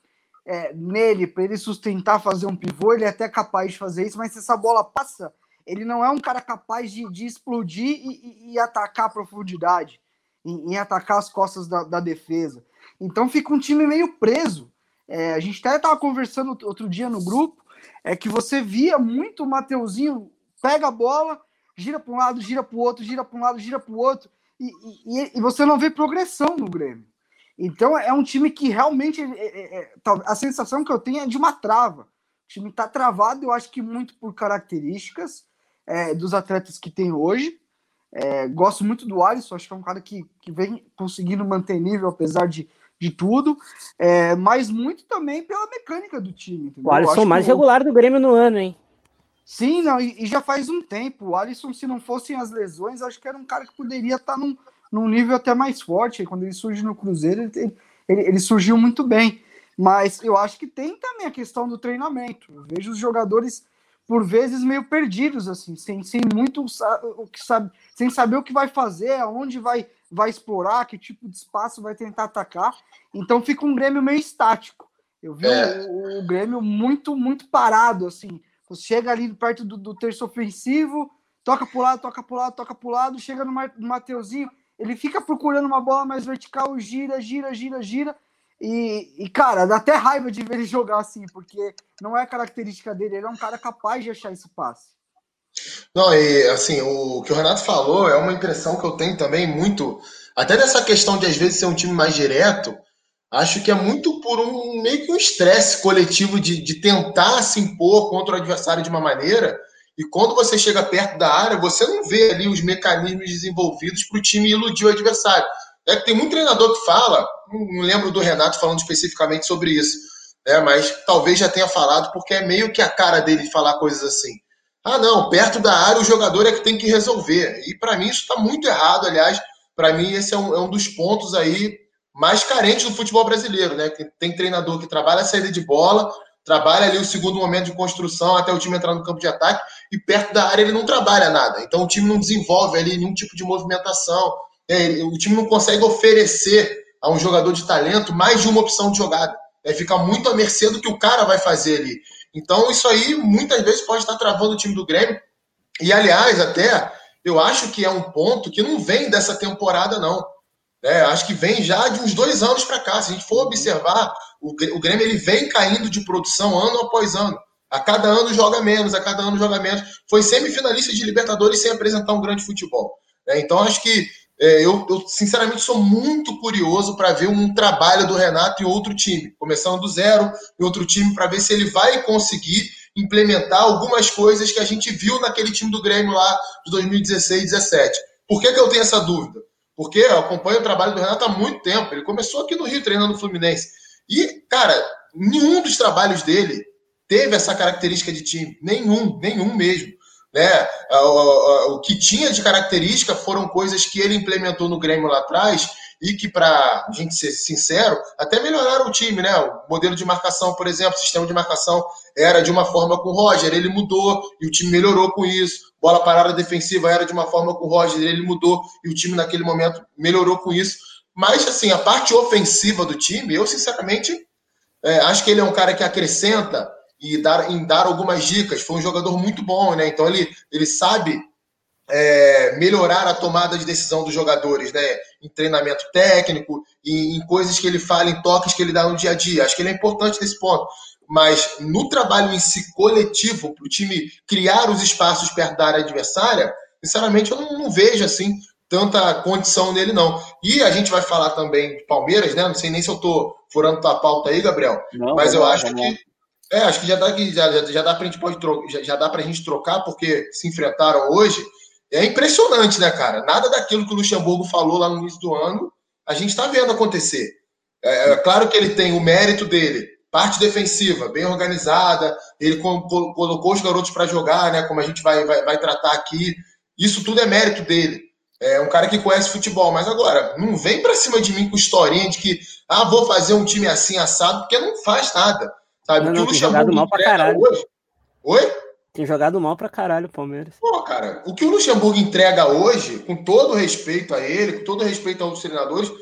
é, nele, para ele sustentar, fazer um pivô, ele é até capaz de fazer isso, mas se essa bola passa, ele não é um cara capaz de, de explodir e, e, atacar a profundidade em, em atacar as costas da, da, defesa. Então fica um time meio preso. É, a gente até estava conversando outro dia no grupo, é que você via muito o Mateuzinho pega a bola, gira para um lado, gira para o outro, gira para um lado, gira para o outro, e, e, e, você não vê progressão no Grêmio. Então é um time que realmente é, é, é, a sensação que eu tenho é de uma trava. O time está travado, eu acho que muito por características é, dos atletas que tem hoje. É, gosto muito do Alisson, acho que é um cara que, que vem conseguindo manter nível, apesar de, de tudo, é, mas muito também pela mecânica do time. Entendeu? O Alisson mais regular do Grêmio no ano, hein? Sim, não, e, e, já faz um tempo. O Alisson, se não fossem as lesões, acho que era um cara que poderia estar num, num nível até mais forte. Quando ele surge no Cruzeiro, ele, ele, ele surgiu muito bem. Mas eu acho que tem também a questão do treinamento. Eu vejo os jogadores por vezes meio perdidos assim, sem, sem muito o que sabe, sem saber o que vai fazer, aonde vai vai explorar, que tipo de espaço vai tentar atacar. Então fica um Grêmio meio estático. Eu vi é. o, o, Grêmio muito muito parado assim. Você chega ali perto do, do terço ofensivo, toca para lado, toca para lado, toca para lado, chega no, no Mateuzinho, ele fica procurando uma bola mais vertical, gira, gira, gira, gira e, e, cara, dá até raiva de ver ele jogar assim, porque não é característica dele, ele é um cara capaz de achar esse passe. Não, e assim, o que o Renato falou é uma impressão que eu tenho também muito, até dessa questão de às vezes ser um time mais direto, acho que é muito por um meio que um estresse coletivo de, de tentar se impor contra o adversário de uma maneira, e quando você chega perto da área, você não vê ali os mecanismos desenvolvidos para o time iludir o adversário. É que tem muito treinador que fala, não lembro do Renato falando especificamente sobre isso, né? mas talvez já tenha falado, porque é meio que a cara dele falar coisas assim. Ah, não, perto da área o jogador é que tem que resolver. E para mim isso está muito errado, aliás. Para mim, esse é um, é um, dos pontos aí mais carentes do futebol brasileiro, né? Que tem treinador que trabalha a saída de bola, trabalha ali o segundo momento de construção até o time entrar no campo de ataque, e perto da área ele não trabalha nada. Então o time não desenvolve ali nenhum tipo de movimentação, é, o time não consegue oferecer a um jogador de talento mais de uma opção de jogada. É, fica muito à mercê do que o cara vai fazer ali. Então, isso aí muitas vezes pode estar travando o time do Grêmio. E, aliás, até eu acho que é um ponto que não vem dessa temporada, não. É, acho que vem já de uns dois anos para cá. Se a gente for observar, o, o Grêmio ele vem caindo de produção ano após ano. A cada ano joga menos, a cada ano joga menos. Foi semifinalista de Libertadores sem apresentar um grande futebol. É, então, acho que é, eu, eu, sinceramente sou muito curioso para ver um trabalho do Renato em outro time, começando do zero em outro time, para ver se ele vai conseguir implementar algumas coisas que a gente viu naquele time do Grêmio lá de 2016 17. Por que, que eu tenho essa dúvida? Porque eu acompanho o trabalho do Renato há muito tempo. Ele começou aqui no Rio treinando o Fluminense. E, cara, nenhum dos trabalhos dele teve essa característica de time. Nenhum, nenhum mesmo. Né? O, o, que tinha de característica foram coisas que ele implementou no Grêmio lá atrás e que, para a gente ser sincero, até melhoraram o time, né? O modelo de marcação, por exemplo, o sistema de marcação era de uma forma com o Roger, ele mudou e o time melhorou com isso. Bola parada defensiva era de uma forma com o Roger, ele mudou e o time naquele momento melhorou com isso. Mas, assim, a parte ofensiva do time, eu, sinceramente, é, acho que ele é um cara que acrescenta e dar, em dar algumas dicas. Foi um jogador muito bom, né? Então ele, ele sabe é, melhorar a tomada de decisão dos jogadores, né? Em treinamento técnico e em coisas que ele fala, em toques que ele dá no dia a dia. Acho que ele é importante nesse ponto. Mas no trabalho em si coletivo, para o time criar os espaços perto da área adversária, sinceramente eu não, não vejo assim tanta condição nele, não. E a gente vai falar também de Palmeiras, né? Não sei nem se eu estou furando tua pauta aí, Gabriel. Não, mas eu acho que é, acho que já dá, já, já dá pra gente pode trocar, já, já dá pra gente trocar, porque se enfrentaram hoje. É impressionante, né, cara? Nada daquilo que o Luxemburgo falou lá no início do ano, a gente está vendo acontecer. É, é, claro que ele tem o mérito dele, parte defensiva, bem organizada, ele colocou os garotos para jogar, né? Como a gente vai, vai, vai tratar aqui. Isso tudo é mérito dele. É um cara que conhece futebol, mas agora, não vem para cima de mim com historinha de que, ah, vou fazer um time assim assado, porque não faz nada. Sabe? Não, não, tem jogado mal pra caralho. Hoje... Oi? Tem jogado mal pra caralho o Palmeiras. Pô, cara, o que o Luxemburgo entrega hoje, com todo respeito a ele, com todo respeito aos treinadores,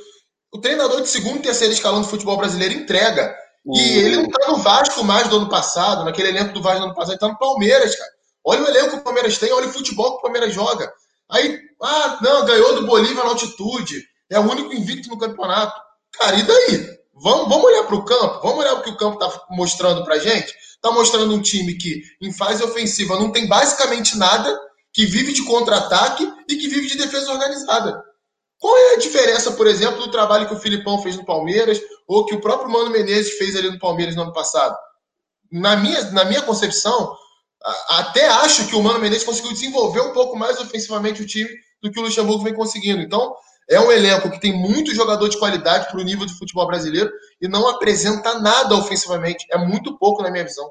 o treinador de segundo e terceiro escalão do futebol brasileiro entrega. Uhum. E ele não tá no Vasco mais do ano passado, naquele elenco do Vasco do ano passado, ele tá no Palmeiras, cara. Olha o elenco que o Palmeiras tem, olha o futebol que o Palmeiras joga. Aí, ah, não, ganhou do Bolívia na altitude, é o único invicto no campeonato. Cara, e daí? Vamos, vamos olhar para o campo, vamos olhar o que o campo está mostrando para gente. Está mostrando um time que, em fase ofensiva, não tem basicamente nada, que vive de contra-ataque e que vive de defesa organizada. Qual é a diferença, por exemplo, do trabalho que o Filipão fez no Palmeiras ou que o próprio Mano Menezes fez ali no Palmeiras no ano passado? Na minha, na minha concepção, até acho que o Mano Menezes conseguiu desenvolver um pouco mais ofensivamente o time do que o Luxemburgo vem conseguindo. Então, é um elenco que tem muito jogador de qualidade para o nível de futebol brasileiro e não apresenta nada ofensivamente. É muito pouco na minha visão.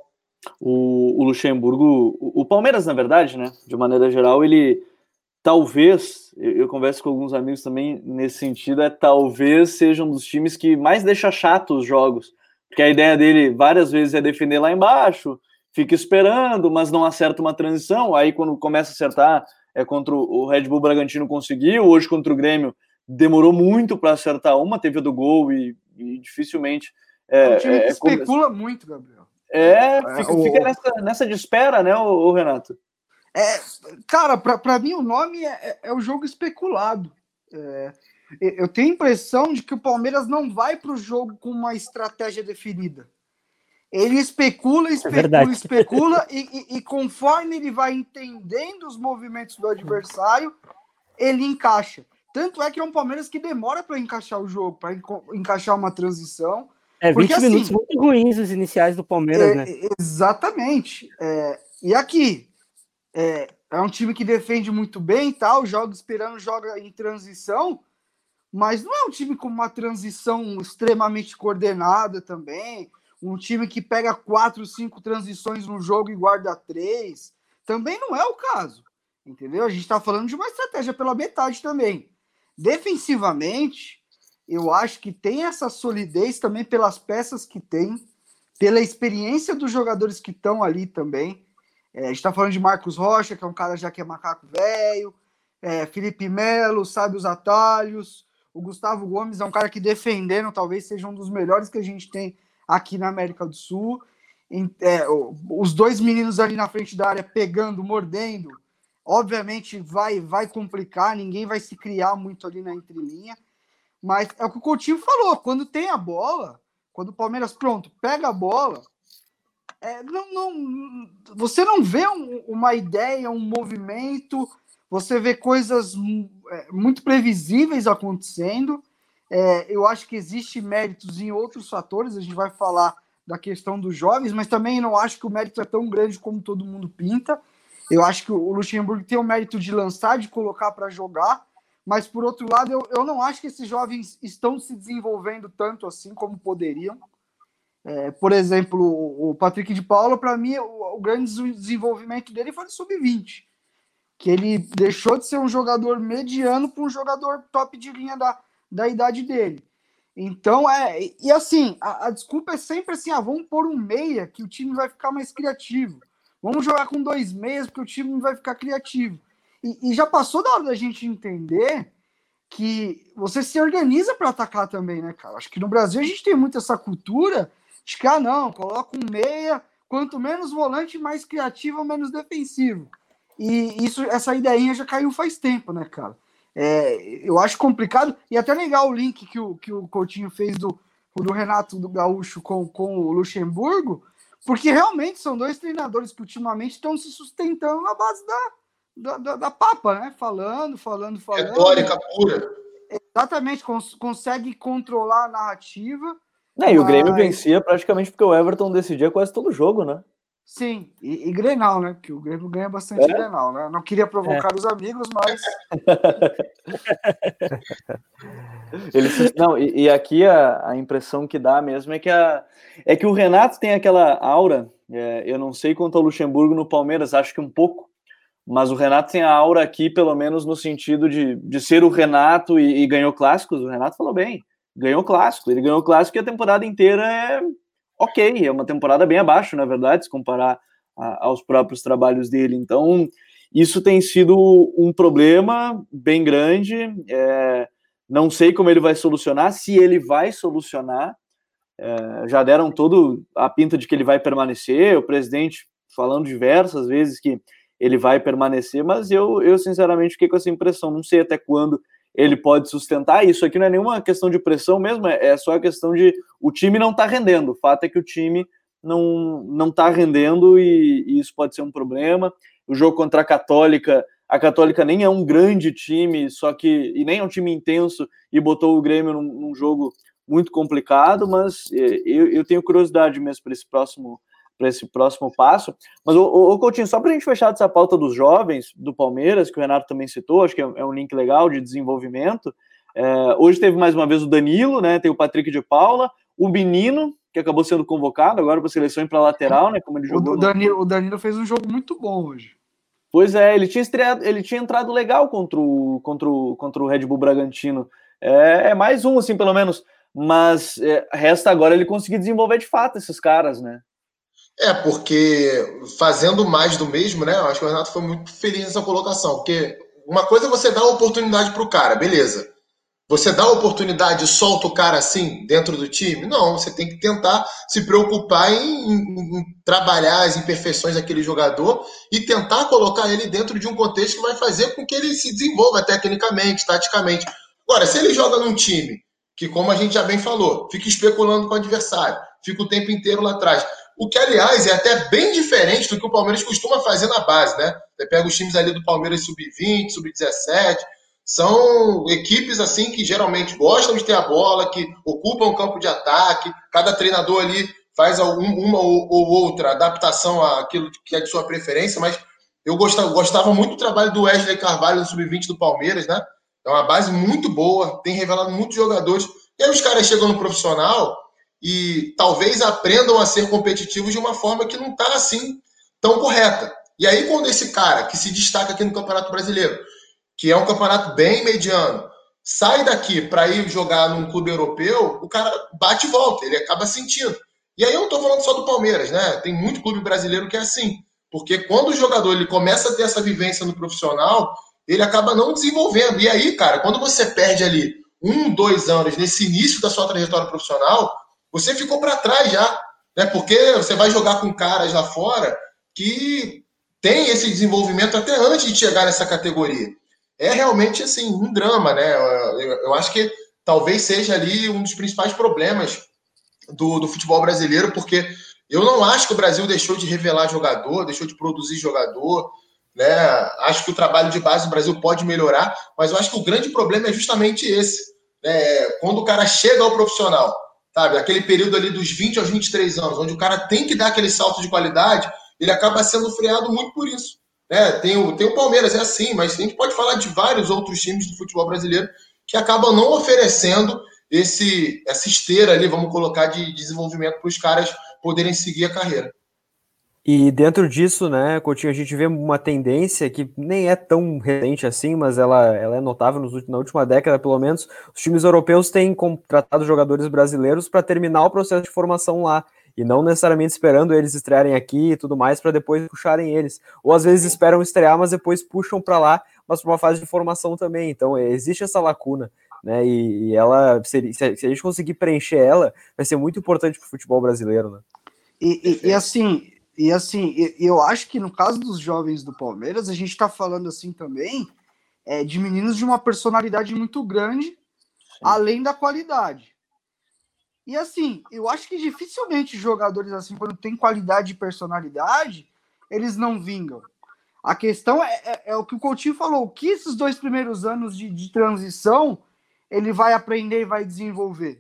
O, o Luxemburgo, o, o, Palmeiras, na verdade, né? De maneira geral, ele talvez, eu, eu, converso com alguns amigos também nesse sentido, é talvez seja um dos times que mais deixa chato os jogos. Porque a ideia dele várias vezes é defender lá embaixo, fica esperando, mas não acerta uma transição. Aí quando começa a acertar, é contra o Red Bull Bragantino conseguiu, hoje contra o Grêmio demorou muito para acertar uma, teve a do gol e, e dificilmente. É, o time é, especula como... muito, Gabriel. É, é fica, o... fica nessa, nessa de espera, né, o, Renato? É, cara, para mim o nome é, é, é, o jogo especulado. É, eu tenho a impressão de que o Palmeiras não vai para o jogo com uma estratégia definida. Ele especula, é especula, especula, <laughs> e, e, e, conforme ele vai entendendo os movimentos do adversário, ele encaixa. Tanto é que é um Palmeiras que demora para encaixar o jogo, para encaixar uma transição. É, 20 porque, assim, minutos assim, muito ruins os iniciais do Palmeiras, é, né? Exatamente. É, e aqui, é, é, um time que defende muito bem e tal, joga esperando, joga em transição, mas não é um time com uma transição extremamente coordenada também um time que pega quatro, cinco transições no jogo e guarda três. Também não é o caso. Entendeu? A gente está falando de uma estratégia pela metade também. Defensivamente, eu acho que tem essa solidez também pelas peças que tem, pela experiência dos jogadores que estão ali também. É, a gente está falando de Marcos Rocha, que é um cara já que é macaco velho, é, Felipe Melo, sabe os atalhos. O Gustavo Gomes é um cara que defendendo talvez seja um dos melhores que a gente tem aqui na América do Sul. É, os dois meninos ali na frente da área pegando, mordendo, obviamente vai vai complicar, ninguém vai se criar muito ali na entrelinha. Mas é o que o Coutinho falou: quando tem a bola, quando o Palmeiras, pronto, pega a bola, é, não, não, você não vê um, uma ideia, um movimento, você vê coisas é, muito previsíveis acontecendo. É, eu acho que existe méritos em outros fatores, a gente vai falar da questão dos jovens, mas também não acho que o mérito é tão grande como todo mundo pinta. Eu acho que o Luxemburgo tem o mérito de lançar, de colocar para jogar, mas por outro lado, eu, eu não acho que esses jovens estão se desenvolvendo tanto assim como poderiam. É, por exemplo, o Patrick de Paula, para mim, o, o, grande desenvolvimento dele foi no sub-20, que ele deixou de ser um jogador mediano para um jogador top de linha da, da idade dele. Então, é. E assim, a, a, desculpa é sempre assim: ah, vamos pôr um meia que o time vai ficar mais criativo. Vamos jogar com dois meias porque o time vai ficar criativo. E, e já passou da hora da gente entender que você se organiza para atacar também, né, cara? Acho que no Brasil a gente tem muito essa cultura de que, ah, não, coloca um meia, quanto menos volante, mais criativo, menos defensivo. E isso, essa ideinha já caiu faz tempo, né, cara? É, eu acho complicado, e até legal o link que o, que o Coutinho fez do, do Renato do Gaúcho com, com o Luxemburgo, porque realmente são dois treinadores que ultimamente estão se sustentando na base da, da, da, da papa, né? Falando, falando, falando. Retórica pura. Exatamente, cons consegue controlar a narrativa. É, e o Grêmio vencia praticamente porque o Everton decidia quase todo jogo, né? Sim, e, e Grenal, né? Porque o Grêmio ganha bastante é? Grenal, né? Não queria provocar é. os amigos, mas. <laughs> Ele, não, e, e aqui a, a, impressão que dá mesmo é que, a, é que o Renato tem aquela aura. É, eu não sei quanto ao Luxemburgo no Palmeiras, acho que um pouco, mas o Renato tem a aura aqui, pelo menos no sentido de, de ser o Renato e, e ganhou clássicos. O Renato falou bem, ganhou clássico. Ele ganhou clássico e a temporada inteira é ok, é uma temporada bem abaixo, na verdade, se comparar a, aos próprios trabalhos dele. Então, isso tem sido um problema bem grande. É, não sei como ele vai solucionar, se ele vai solucionar. É, já deram todo a pinta de que ele vai permanecer, o presidente falando diversas vezes que ele vai permanecer, mas eu, eu sinceramente fiquei com essa impressão. Não sei até quando ele pode sustentar. Isso aqui não é nenhuma questão de pressão mesmo, é, é só a questão de o time não tá rendendo. O fato é que o time não, não tá rendendo e, e isso pode ser um problema. O jogo contra a Católica, a Católica nem é um grande time, só que e nem é um time intenso e botou o Grêmio num, num jogo muito complicado, mas é, eu, eu tenho curiosidade mesmo para esse próximo para esse próximo passo. Mas, o, o Coutinho, só para a gente fechar essa pauta dos jovens do Palmeiras, que o Renato também citou, acho que é, é um link legal de desenvolvimento. É, hoje teve mais uma vez o Danilo, né? Tem o Patrick de Paula, o menino, que acabou sendo convocado agora para a seleção para lateral, né? Como ele jogou. O Danilo, no... o Danilo fez um jogo muito bom hoje. Pois é, ele tinha estreado, ele tinha entrado legal contra o, contra o, contra o Red Bull Bragantino. É, é mais um, assim, pelo menos. Mas é, resta agora ele conseguir desenvolver de fato esses caras, né? É, porque fazendo mais do mesmo, né? Eu acho que o Renato foi muito feliz nessa colocação. Porque uma coisa é você dar oportunidade para o cara, beleza. Você dá oportunidade e solta o cara assim dentro do time? Não, você tem que tentar se preocupar em, em, em, trabalhar as imperfeições daquele jogador e tentar colocar ele dentro de um contexto que vai fazer com que ele se desenvolva tecnicamente, taticamente. Agora, se ele joga num time que, como a gente já bem falou, fica especulando com o adversário, fica o tempo inteiro lá atrás o que, aliás, é até bem diferente do que o Palmeiras costuma fazer na base, né? Você pega os times ali do Palmeiras sub-20, sub-17, são equipes assim que geralmente gostam de ter a bola, que ocupam o campo de ataque, cada treinador ali faz uma ou, ou outra adaptação àquilo que é de sua preferência, mas eu gostava, gostava muito do trabalho do Wesley Carvalho no sub-20 do Palmeiras, né? É uma base muito boa, tem revelado muitos jogadores. E aí os caras chegam no profissional e talvez aprendam a ser competitivos de uma forma que não está assim tão correta. E aí, quando esse cara que se destaca aqui no Campeonato Brasileiro, que é um campeonato bem mediano, sai daqui para ir jogar num clube europeu, o cara bate e volta, ele acaba sentindo. E aí eu não estou falando só do Palmeiras, né? Tem muito clube brasileiro que é assim. Porque quando o jogador ele começa a ter essa vivência no profissional, ele acaba não desenvolvendo. E aí, cara, quando você perde ali um, dois anos nesse início da sua trajetória profissional, você ficou para trás já, né? Porque você vai jogar com caras lá fora que tem esse desenvolvimento até antes de chegar nessa categoria. É realmente assim um drama, né? Eu, eu acho que talvez seja ali um dos principais problemas do, do futebol brasileiro, porque eu não acho que o Brasil deixou de revelar jogador, deixou de produzir jogador. né? Acho que o trabalho de base do Brasil pode melhorar, mas eu acho que o grande problema é justamente esse. Né? Quando o cara chega ao profissional, sabe? Aquele período ali dos 20 aos 23 anos, onde o cara tem que dar aquele salto de qualidade, ele acaba sendo freado muito por isso. Né? Tem, o, tem o Palmeiras, é assim, mas a gente pode falar de vários outros times do futebol brasileiro que acabam não oferecendo esse essa esteira ali, vamos colocar, de desenvolvimento para os caras poderem seguir a carreira. E dentro disso, né, Coutinho, a gente vê uma tendência que nem é tão recente assim, mas ela, ela é notável nos, na última década, pelo menos. Os times europeus têm contratado jogadores brasileiros para terminar o processo de formação lá e não necessariamente esperando eles estrearem aqui e tudo mais para depois puxarem eles. Ou às vezes esperam estrear, mas depois puxam para lá, mas para uma fase de formação também. Então existe essa lacuna, né? E, e ela, se, se, a gente conseguir preencher ela, vai ser muito importante para o futebol brasileiro, né? E, e, e assim, e assim, eu acho que no caso dos jovens do Palmeiras, a gente está falando assim também é, de meninos de uma personalidade muito grande, Sim. além da qualidade. E assim, eu acho que dificilmente jogadores assim, quando tem qualidade e personalidade, eles não vingam. A questão é, é, é, o que o Coutinho falou: o que esses dois primeiros anos de, de transição ele vai aprender e vai desenvolver.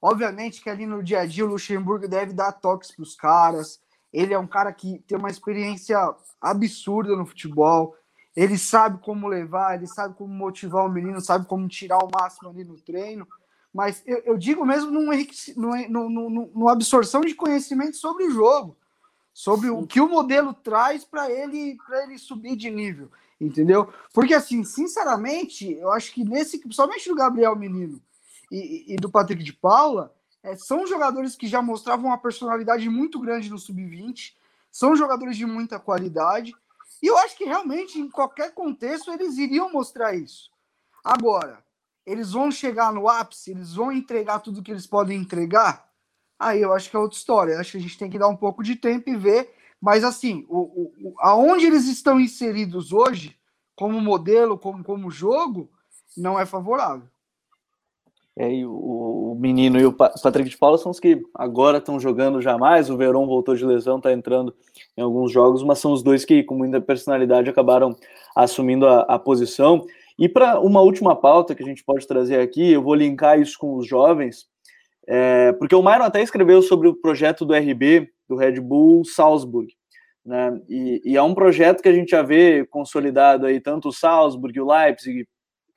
Obviamente que ali no dia a dia o Luxemburgo deve dar toques para os caras, ele é um cara que tem uma experiência absurda no futebol. Ele sabe como levar, ele sabe como motivar o menino, sabe como tirar o máximo ali no treino. Mas eu, eu digo mesmo numa absorção de conhecimento sobre o jogo, sobre o que o modelo traz para ele, ele subir de nível, entendeu? Porque, assim, sinceramente, eu acho que nesse, principalmente do Gabriel Menino e, e do Patrick de Paula, é, são jogadores que já mostravam uma personalidade muito grande no sub-20, são jogadores de muita qualidade, e eu acho que realmente, em qualquer contexto, eles iriam mostrar isso. Agora, eles vão chegar no ápice, eles vão entregar tudo que eles podem entregar, aí eu acho que é outra história. Eu acho que a gente tem que dar um pouco de tempo e ver. Mas assim, o, o, aonde eles estão inseridos hoje, como modelo, como, como jogo, não é favorável. É, e o, o, menino e o Patrick de Paula são os que agora estão jogando jamais. O Verón voltou de lesão, está entrando em alguns jogos, mas são os dois que, com muita personalidade, acabaram assumindo a, a posição. E para uma última pauta que a gente pode trazer aqui, eu vou linkar isso com os jovens, é, porque o Myron até escreveu sobre o projeto do RB, do Red Bull Salzburg. Né? E, e, é um projeto que a gente já vê consolidado aí, tanto o Salzburg, o Leipzig,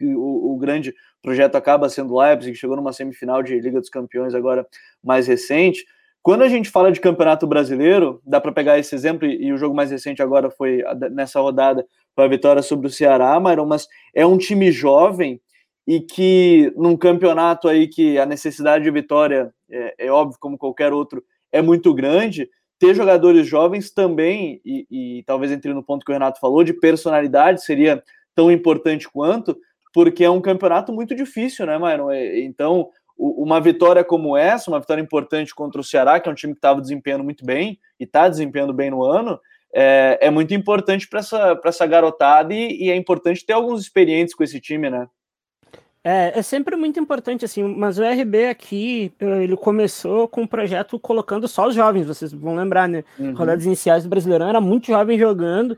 o, o grande projeto acaba sendo Leipzig, que chegou numa semifinal de Liga dos Campeões agora mais recente. Quando a gente fala de campeonato brasileiro, dá para pegar esse exemplo, e, o jogo mais recente agora foi nessa rodada, foi a vitória sobre o Ceará, Myron, mas é um time jovem e que num campeonato aí que a necessidade de vitória é, é óbvio, como qualquer outro, é muito grande, ter jogadores jovens também, e, e talvez entre no ponto que o Renato falou, de personalidade seria tão importante quanto, porque é um campeonato muito difícil, né, Myron? Então, uma vitória como essa, uma vitória importante contra o Ceará, que é um time que estava desempenhando muito bem e está desempenhando bem no ano, é, é muito importante para essa, essa garotada e, e, é importante ter alguns experientes com esse time, né? É, é sempre muito importante, assim, mas o RB aqui, ele começou com um projeto colocando só os jovens, vocês vão lembrar, né? Uhum. Rodadas iniciais do Brasileirão era muito jovem jogando,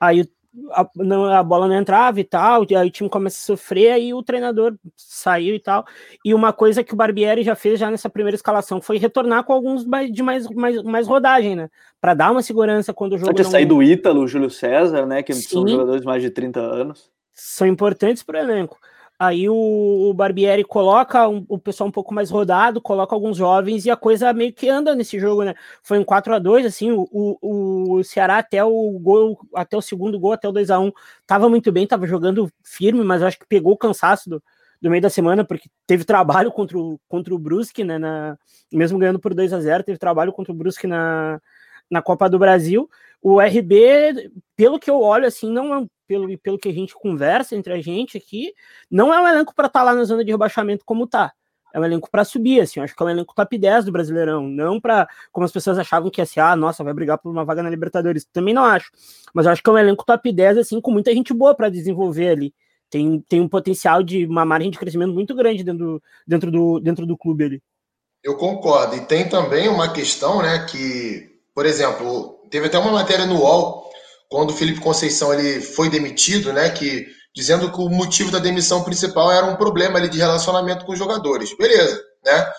aí a, a bola não entrava e tal, e aí o time começa a sofrer, aí o treinador saiu e tal. E uma coisa que o Barbieri já fez já nessa primeira escalação foi retornar com alguns de mais, mais, mais rodagem, né? Para dar uma segurança quando o jogo. Pode não... sair do Ítalo, o Júlio César, né? Que Sim. são jogadores de mais de 30 anos. São importantes para o elenco. Aí o, o Barbieri coloca um, o pessoal um pouco mais rodado, coloca alguns jovens e a coisa meio que anda nesse jogo, né? Foi um 4 a 2 assim, o, o, o Ceará até o gol, até o segundo gol, até o 2 a 1 tava muito bem, tava jogando firme, mas acho que pegou o cansaço do, do meio da semana, porque teve trabalho contra o, contra o Brusque, né? Na, mesmo ganhando por 2 a 0 teve trabalho contra o Brusque na, na Copa do Brasil. O RB, pelo que eu olho, assim, não é pelo, pelo que a gente conversa entre a gente aqui, não é um elenco para estar tá lá na zona de rebaixamento como tá. É um elenco para subir, assim, acho que é um elenco top 10 do Brasileirão, não para como as pessoas achavam que ia ser, ah, nossa, vai brigar por uma vaga na Libertadores. Também não acho. Mas acho que é um elenco top 10 assim com muita gente boa para desenvolver ali. Tem, tem um potencial de uma margem de crescimento muito grande dentro do, dentro do, dentro do clube ali. Eu concordo. E tem também uma questão, né, que, por exemplo, teve até uma matéria no UOL quando o Felipe Conceição ele foi demitido, né, que dizendo que o motivo da demissão principal era um problema ali de relacionamento com os jogadores. Beleza, né?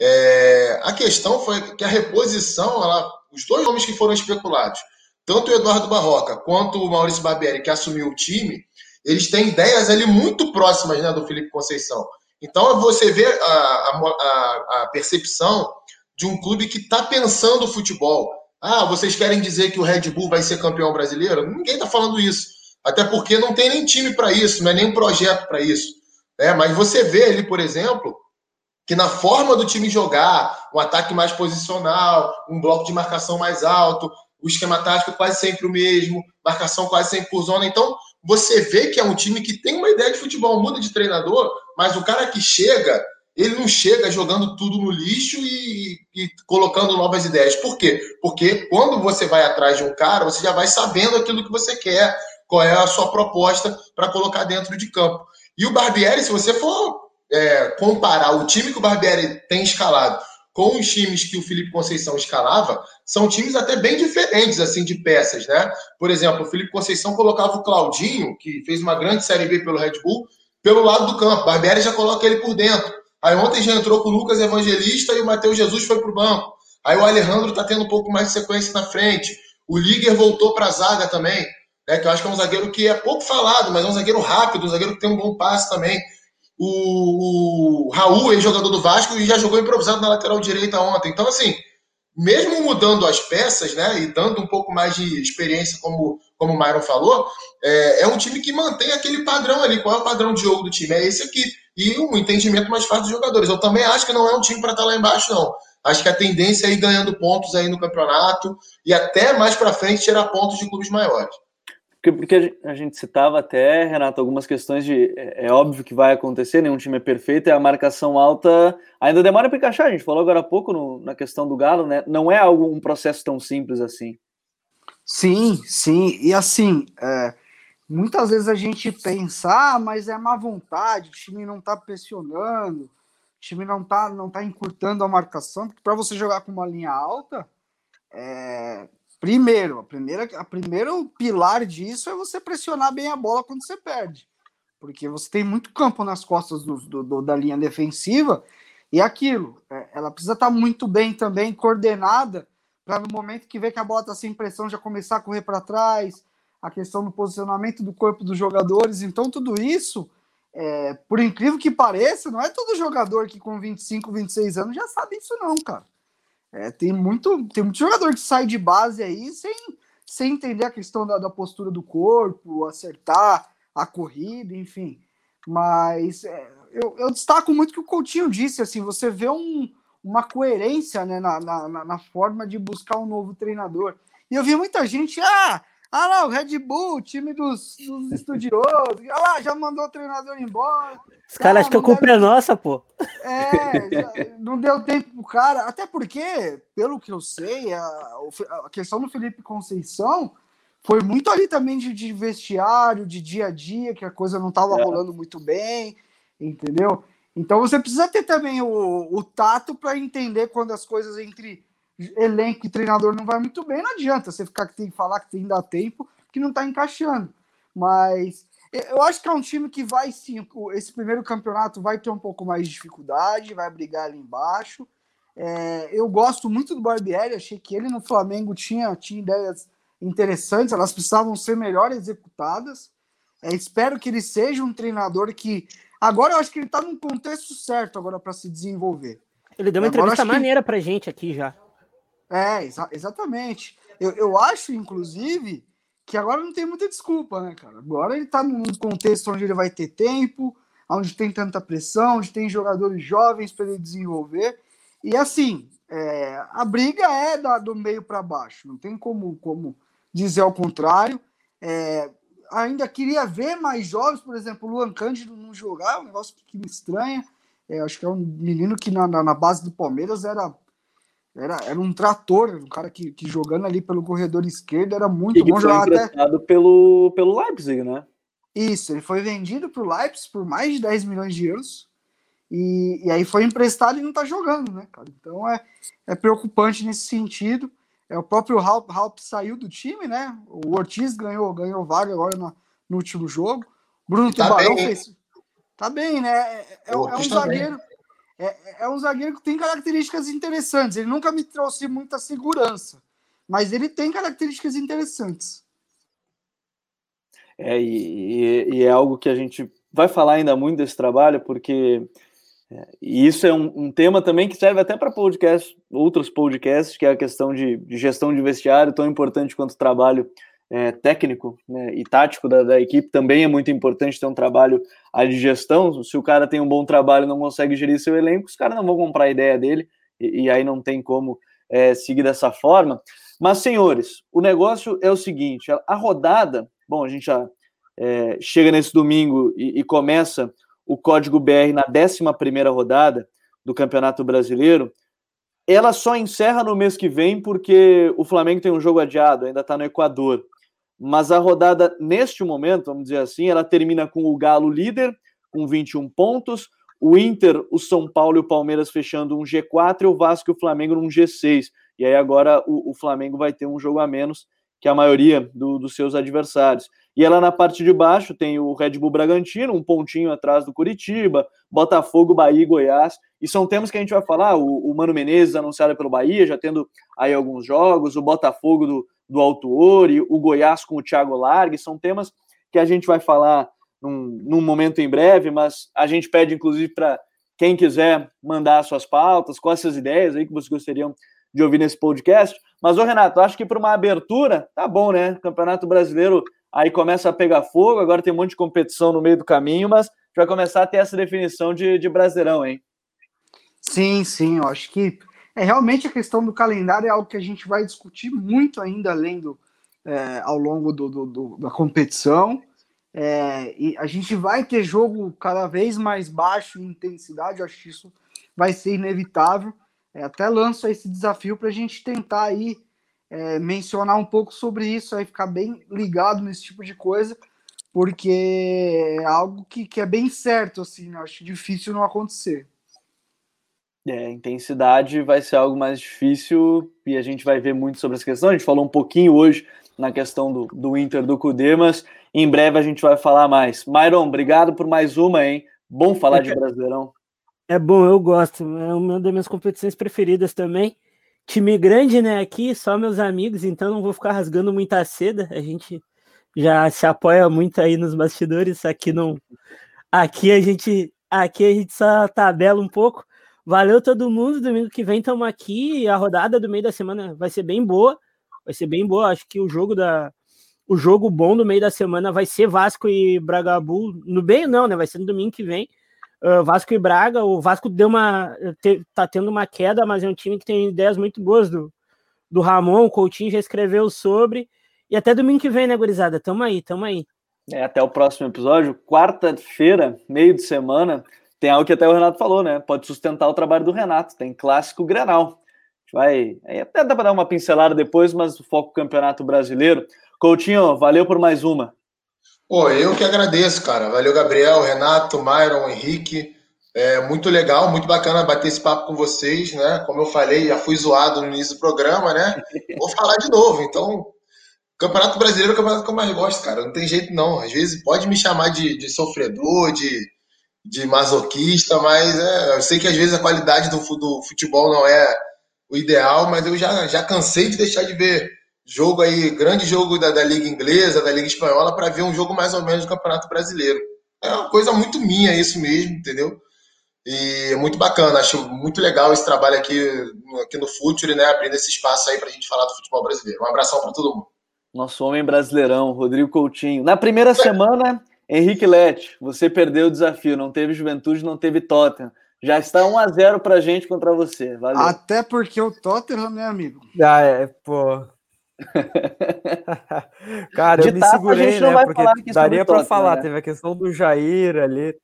É, a questão foi que a reposição, ela, os dois nomes que foram especulados, tanto o Eduardo Barroca quanto o Maurício Barbieri, que assumiu o time, eles têm ideias ali muito próximas né, do Felipe Conceição. Então você vê a, a, a percepção de um clube que está pensando o futebol. Ah, vocês querem dizer que o Red Bull vai ser campeão brasileiro? Ninguém está falando isso. Até porque não tem nem time para isso, não é nem projeto para isso. É, mas você vê ali, por exemplo, que na forma do time jogar, um ataque mais posicional, um bloco de marcação mais alto, o esquema tático quase sempre o mesmo, marcação quase sempre por zona. Então, você vê que é um time que tem uma ideia de futebol, muda de treinador, mas o cara que chega, ele não chega jogando tudo no lixo e, e, colocando novas ideias. Por quê? Porque quando você vai atrás de um cara, você já vai sabendo aquilo que você quer, qual é a sua proposta para colocar dentro de campo. E o Barbieri, se você for é, comparar o time que o Barbieri tem escalado com os times que o Felipe Conceição escalava, são times até bem diferentes assim de peças, né? Por exemplo, o Felipe Conceição colocava o Claudinho, que fez uma grande série B pelo Red Bull, pelo lado do campo. Barbieri já coloca ele por dentro. Aí ontem já entrou com o Lucas Evangelista e o Matheus Jesus foi para o banco. Aí o Alejandro está tendo um pouco mais de sequência na frente. O Liger voltou para a zaga também, né? Que eu acho que é um zagueiro que é pouco falado, mas é um zagueiro rápido, um zagueiro que tem um bom passe também. O, o Raul, ex-jogador do Vasco, já jogou improvisado na lateral direita ontem. Então, assim, mesmo mudando as peças, né, e dando um pouco mais de experiência, como, como o Myron falou, é, é um time que mantém aquele padrão ali. Qual é o padrão de jogo do time? É esse aqui. E um entendimento mais fácil dos jogadores. Eu também acho que não é um time para estar tá lá embaixo, não. Acho que a tendência é ir ganhando pontos aí no campeonato e até mais para frente tirar pontos de clubes maiores. Porque, porque a gente citava até, Renato, algumas questões de. É, é, óbvio que vai acontecer, nenhum time é perfeito, e a marcação alta ainda demora para encaixar. A gente falou agora há pouco no, na questão do Galo, né? Não é algo, um processo tão simples assim. Sim, sim. E assim, é, muitas vezes a gente pensa, ah, mas é má vontade, o time não tá pressionando, o time não tá, não tá encurtando a marcação, porque para você jogar com uma linha alta, é, Primeiro, a primeira, a primeiro pilar disso é você pressionar bem a bola quando você perde. Porque você tem muito campo nas costas do, do, do da linha defensiva e aquilo, é, ela precisa estar tá muito bem também coordenada para no momento que vê que a bola está sem pressão já começar a correr para trás, a questão do posicionamento do corpo dos jogadores. Então, tudo isso, é, por incrível que pareça, não é todo jogador que com 25, 26 anos já sabe isso, não, cara. É, tem, muito, tem muito jogador que sai de base aí sem, sem entender a questão da, da postura do corpo, acertar a corrida, enfim. Mas é, eu, eu, destaco muito que o Coutinho disse, assim, você vê um, uma coerência né, na, na, na, forma de buscar um novo treinador. E eu vi muita gente, ah, ah lá, o Red Bull, o time dos, dos <laughs> estudiosos. Ah lá, já mandou o treinador embora. Os caras acham que a culpa deve... é nossa, pô. É, <laughs> não deu tempo pro cara. Até porque, pelo que eu sei, a, a questão do Felipe Conceição foi muito ali também de, de, vestiário, de dia a dia, que a coisa não estava é. rolando muito bem, entendeu? Então você precisa ter também o, o tato para entender quando as coisas entre elenco e treinador não vai muito bem, não adianta você ficar que tem que falar que tem dá tempo, que não tá encaixando. Mas eu acho que é um time que vai sim, esse primeiro campeonato vai ter um pouco mais de dificuldade, vai brigar ali embaixo. É, eu gosto muito do Barbieri, achei que ele no Flamengo tinha, tinha ideias interessantes, elas precisavam ser melhor executadas. É, espero que ele seja um treinador que. Agora eu acho que ele está num contexto certo agora para se desenvolver. Ele deu uma agora, entrevista maneira que... para gente aqui já. É, exa exatamente. Eu, eu acho, inclusive, que agora não tem muita desculpa, né, cara? Agora ele tá num contexto onde ele vai ter tempo, onde tem tanta pressão, onde tem jogadores jovens para ele desenvolver. E assim, é, a briga é da, do meio para baixo, não tem como, como dizer ao contrário. É, ainda queria ver mais jovens, por exemplo, o Luan Cândido não jogar, um negócio que me estranha. É, acho que é um menino que na, na, na base do Palmeiras era era, era um trator, um cara que, que jogando ali pelo corredor esquerdo era muito e bom jogar até. pelo, pelo Leipzig, né? Isso, ele foi vendido para o Leipzig por mais de 10 milhões de euros. E, e aí foi emprestado e não está jogando, né, cara? Então é, é preocupante nesse sentido. É, o próprio Halp, Halp saiu do time, né? O Ortiz ganhou, ganhou vaga agora no, no último jogo. Bruno tá Tubarão bem, fez. Tá bem, né? É, é, é um tá zagueiro. É, é, um zagueiro que tem características interessantes. Ele nunca me trouxe muita segurança, mas ele tem características interessantes. É, e, e é algo que a gente vai falar ainda muito desse trabalho, porque é, e isso é um, um, tema também que serve até para podcast, outros podcasts, que é a questão de, de, gestão de vestiário, tão importante quanto o trabalho é, técnico né, e tático da, da, equipe. Também é muito importante ter um trabalho de gestão. Se o cara tem um bom trabalho e não consegue gerir seu elenco, os caras não vão comprar a ideia dele, e, e aí não tem como é, seguir dessa forma. Mas, senhores, o negócio é o seguinte: a, a rodada, bom, a gente já é, chega nesse domingo e, e começa o código BR na 11 rodada do Campeonato Brasileiro, ela só encerra no mês que vem porque o Flamengo tem um jogo adiado, ainda está no Equador. Mas a rodada, neste momento, vamos dizer assim, ela termina com o Galo líder, com 21 pontos, o Inter, o São Paulo e o Palmeiras fechando um G4 e o Vasco e o Flamengo num G6. E aí agora o, o Flamengo vai ter um jogo a menos que a maioria do, dos seus adversários. E ela na parte de baixo tem o Red Bull Bragantino, um pontinho atrás do Curitiba, Botafogo, Bahia e Goiás. E são temas que a gente vai falar. O, o Mano Menezes anunciado pelo Bahia, já tendo aí alguns jogos, o Botafogo do, do Alto Ori, o Goiás com o Thiago Largue, são temas que a gente vai falar num, num momento em breve, mas a gente pede, inclusive, para quem quiser mandar suas pautas, quais essas ideias aí que vocês gostariam de ouvir nesse podcast. Mas, ô Renato, acho que para uma abertura, tá bom, né? Campeonato Brasileiro aí começa a pegar fogo, agora tem um monte de competição no meio do caminho, mas vai começar a ter essa definição de, de Brasileirão, hein? Sim, sim, eu acho que é realmente a questão do calendário é algo que a gente vai discutir muito ainda além do, é, ao longo do, do, do da competição. É, e a gente vai ter jogo cada vez mais baixo em intensidade, eu acho que isso vai ser inevitável. É, até lanço esse desafio para a gente tentar aí é, mencionar um pouco sobre isso, aí ficar bem ligado nesse tipo de coisa, porque é algo que, que é bem certo, assim, né? acho difícil não acontecer. É, intensidade vai ser algo mais difícil e a gente vai ver muito sobre essa questão. A gente falou um pouquinho hoje na questão do, do Inter do Cudê, mas em breve a gente vai falar mais. Myron, obrigado por mais uma, hein? Bom falar de Brasileirão. É bom, eu gosto. É uma das minhas competições preferidas também. Time grande, né? Aqui, só meus amigos, então não vou ficar rasgando muita seda. A gente já se apoia muito aí nos bastidores. Aqui não. Aqui a gente. Aqui a gente só tabela um pouco. Valeu todo mundo. Domingo que vem estamos aqui. A rodada do meio da semana vai ser bem boa. Vai ser bem boa. Acho que o jogo da. O jogo bom do meio da semana vai ser Vasco e Bragabu. No bem, não, né? Vai ser no domingo que vem uh, Vasco e Braga. O Vasco deu uma. Te, tá tendo uma queda, mas é um time que tem ideias muito boas do, do Ramon. O Coutinho já escreveu sobre. E até domingo que vem, né, gurizada? Tamo aí, tamo aí. É, até o próximo episódio. Quarta-feira, meio de semana, tem algo que até o Renato falou, né? Pode sustentar o trabalho do Renato. Tem clássico Grenal. vai. Até dá para dar uma pincelada depois, mas o foco campeonato brasileiro. Coutinho, valeu por mais uma. Pô, eu que agradeço, cara. Valeu, Gabriel, Renato, Myron, Henrique. É muito legal, muito bacana bater esse papo com vocês, né? Como eu falei, já fui zoado no início do programa, né? Vou falar de novo. Então, Campeonato Brasileiro é o campeonato que eu mais gosto, cara. Não tem jeito, não. Às vezes pode me chamar de, de sofredor, de, de masoquista, mas é, eu sei que às vezes a qualidade do, do futebol não é o ideal, mas eu já, já cansei de deixar de ver jogo aí, grande jogo da, da Liga Inglesa, da Liga Espanhola, para ver um jogo mais ou menos do Campeonato Brasileiro. É uma coisa muito minha isso mesmo, entendeu? E é muito bacana, acho muito legal esse trabalho aqui, aqui no Futuri, né? Abrindo esse espaço aí para a gente falar do futebol brasileiro. Um abração para todo mundo. Nosso homem brasileirão, Rodrigo Coutinho. Na primeira semana, Henrique Lete, você perdeu o desafio, não teve Juventude, não teve Tottenham. Já está 1 a 0 pra gente contra você. Valeu. Até porque o Tottenham, né, amigo? <laughs> Ah, é, pô. <laughs> Cara, de eu me segurei, né? Porque daria para falar. Né? Teve a questão do Jair ali.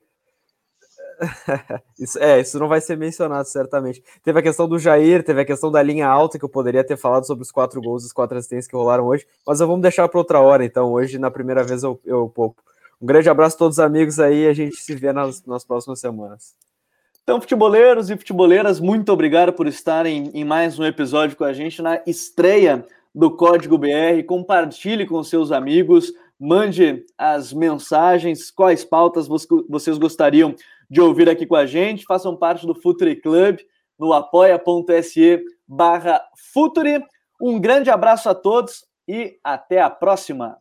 <laughs> isso, é, isso não vai ser mencionado, certamente. Teve a questão do Jair, teve a questão da linha alta, que eu poderia ter falado sobre os quatro gols e os quatro assistências que rolaram hoje, mas eu vamos deixar para outra hora, então. Hoje, na primeira vez, eu, eu pouco. Um grande abraço a todos os amigos aí, a gente se vê nas, nas próximas semanas. Então, futeboleiros e futeboleiras, muito obrigado por estarem em mais um episódio com a gente na estreia do Código BR. Compartilhe com seus amigos, mande as mensagens, quais pautas vocês gostariam de ouvir aqui com a gente. Façam parte do Futuri Club no apoia.se barra Futuri. Um grande abraço a todos e até a próxima!